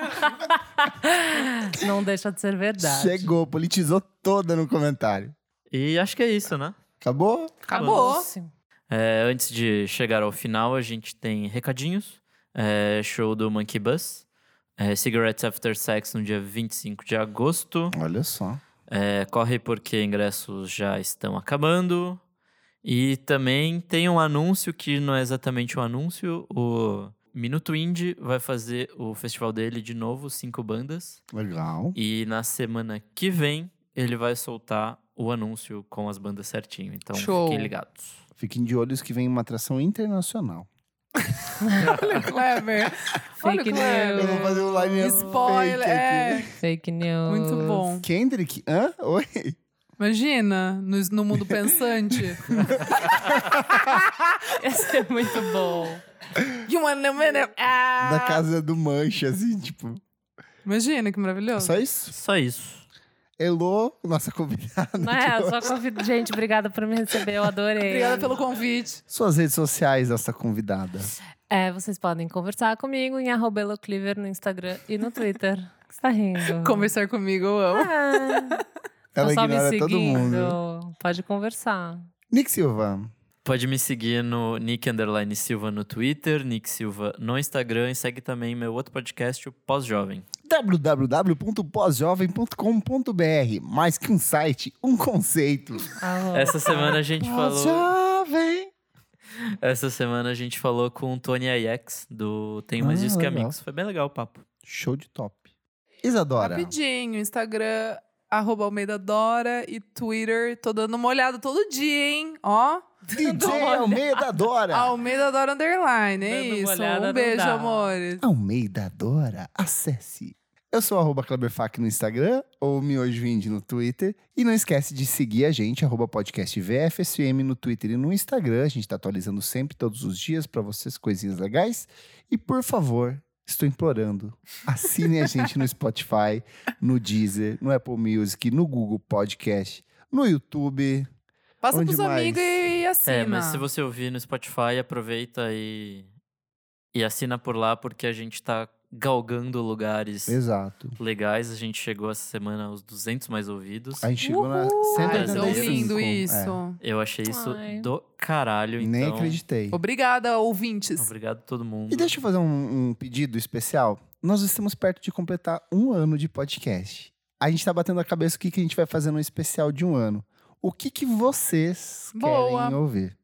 Não deixa de ser verdade. Chegou, politizou toda no comentário. E acho que é isso, né? Acabou? Acabou. Nossa. É, antes de chegar ao final, a gente tem recadinhos. É, show do Monkey Bus. É, Cigarettes After Sex no dia 25 de agosto. Olha só. É, corre porque ingressos já estão acabando. E também tem um anúncio que não é exatamente um anúncio. O Minuto Indie vai fazer o festival dele de novo, cinco bandas. Legal. E na semana que vem ele vai soltar o anúncio com as bandas certinho. Então Show. fiquem ligados. Fiquem de olhos que vem uma atração internacional. Olha, Kleber. Olha, Fake Kleber. Eu vou fazer um line Spoiler, fake é. aqui. Fake news. Muito bom. Kendrick? Hã? Oi? Imagina, no, no mundo pensante. Ia ser muito bom. You minute? Ah. Da casa do Mancha, assim, tipo. Imagina, que maravilhoso. Só isso? Só isso. Elô, nossa convidada. Não é, convido. Gente, obrigada por me receber, eu adorei. Obrigada pelo convite. Suas redes sociais, essa convidada. É, vocês podem conversar comigo em Elocliver no Instagram e no Twitter. Você tá rindo? Conversar comigo, eu amo. Ah, Ela só me ignora todo mundo. Pode conversar. Nick Silva. Pode me seguir no Nick Underline Silva no Twitter, Nick Silva no Instagram e segue também meu outro podcast, o Pós-Jovem. www.posjovem.com.br Mais que um site, um conceito. Arroba. Essa semana a gente falou. Pós-jovem. Essa semana a gente falou com o Tony AX do Tem Mais Ah, Disco que legal. Amigos. Foi bem legal o papo. Show de top. Isadora. Rapidinho, Instagram, arroba Almeida Dora e Twitter. Tô dando uma olhada todo dia, hein? Ó, DJ Almeida Dora. Almeida Dora Underline, é Dando uma isso. olhada, Um beijo, amores. Almeida Dora, acesse. Eu sou arroba Kleberfac no Instagram ou MiojVindi no Twitter. E não esquece de seguir a gente, arroba podcast VFSM no Twitter e no Instagram. A gente tá atualizando sempre, todos os dias, para vocês, coisinhas legais. E por favor, estou implorando, assinem a gente no Spotify, no Deezer, no Apple Music, no Google Podcast, no YouTube. Passa Onde pros mais? amigos e assina. É, mas se você ouvir no Spotify, aproveita e, e assina por lá, porque a gente tá galgando lugares Exato. legais. A gente chegou essa semana aos 200 mais ouvidos. A gente chegou na Ai, tão 185. lindo é. isso. Eu achei isso Ai. do caralho. Nem então, acreditei. Obrigada, ouvintes. Obrigado a todo mundo. E deixa eu fazer um, um pedido especial. Nós estamos perto de completar um ano de podcast. A gente tá batendo a cabeça o que, que a gente vai fazer no especial de um ano. O que, que vocês Boa. querem ouvir?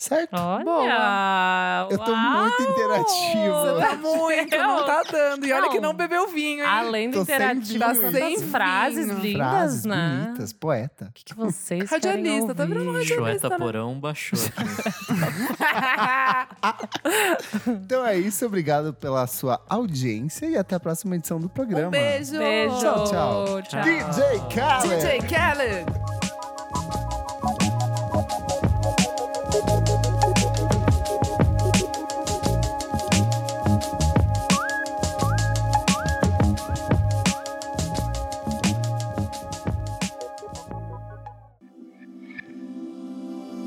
Certo? Olha! Boa. Eu tô uau! muito interativo. Você tá muito, não tá dando. E olha Não. que não bebeu vinho, hein? Além do Tô interativo, Sem frases lindas, Frases né? bonitas, poeta. O que, que vocês Radialista, tá virando radialista. Choeta Porão baixou aqui. Então é isso, obrigado pela sua audiência e até a próxima edição do programa. Um beijo. Beijo. Tchau, tchau. tchau. DJ Khaled. DJ Khaled.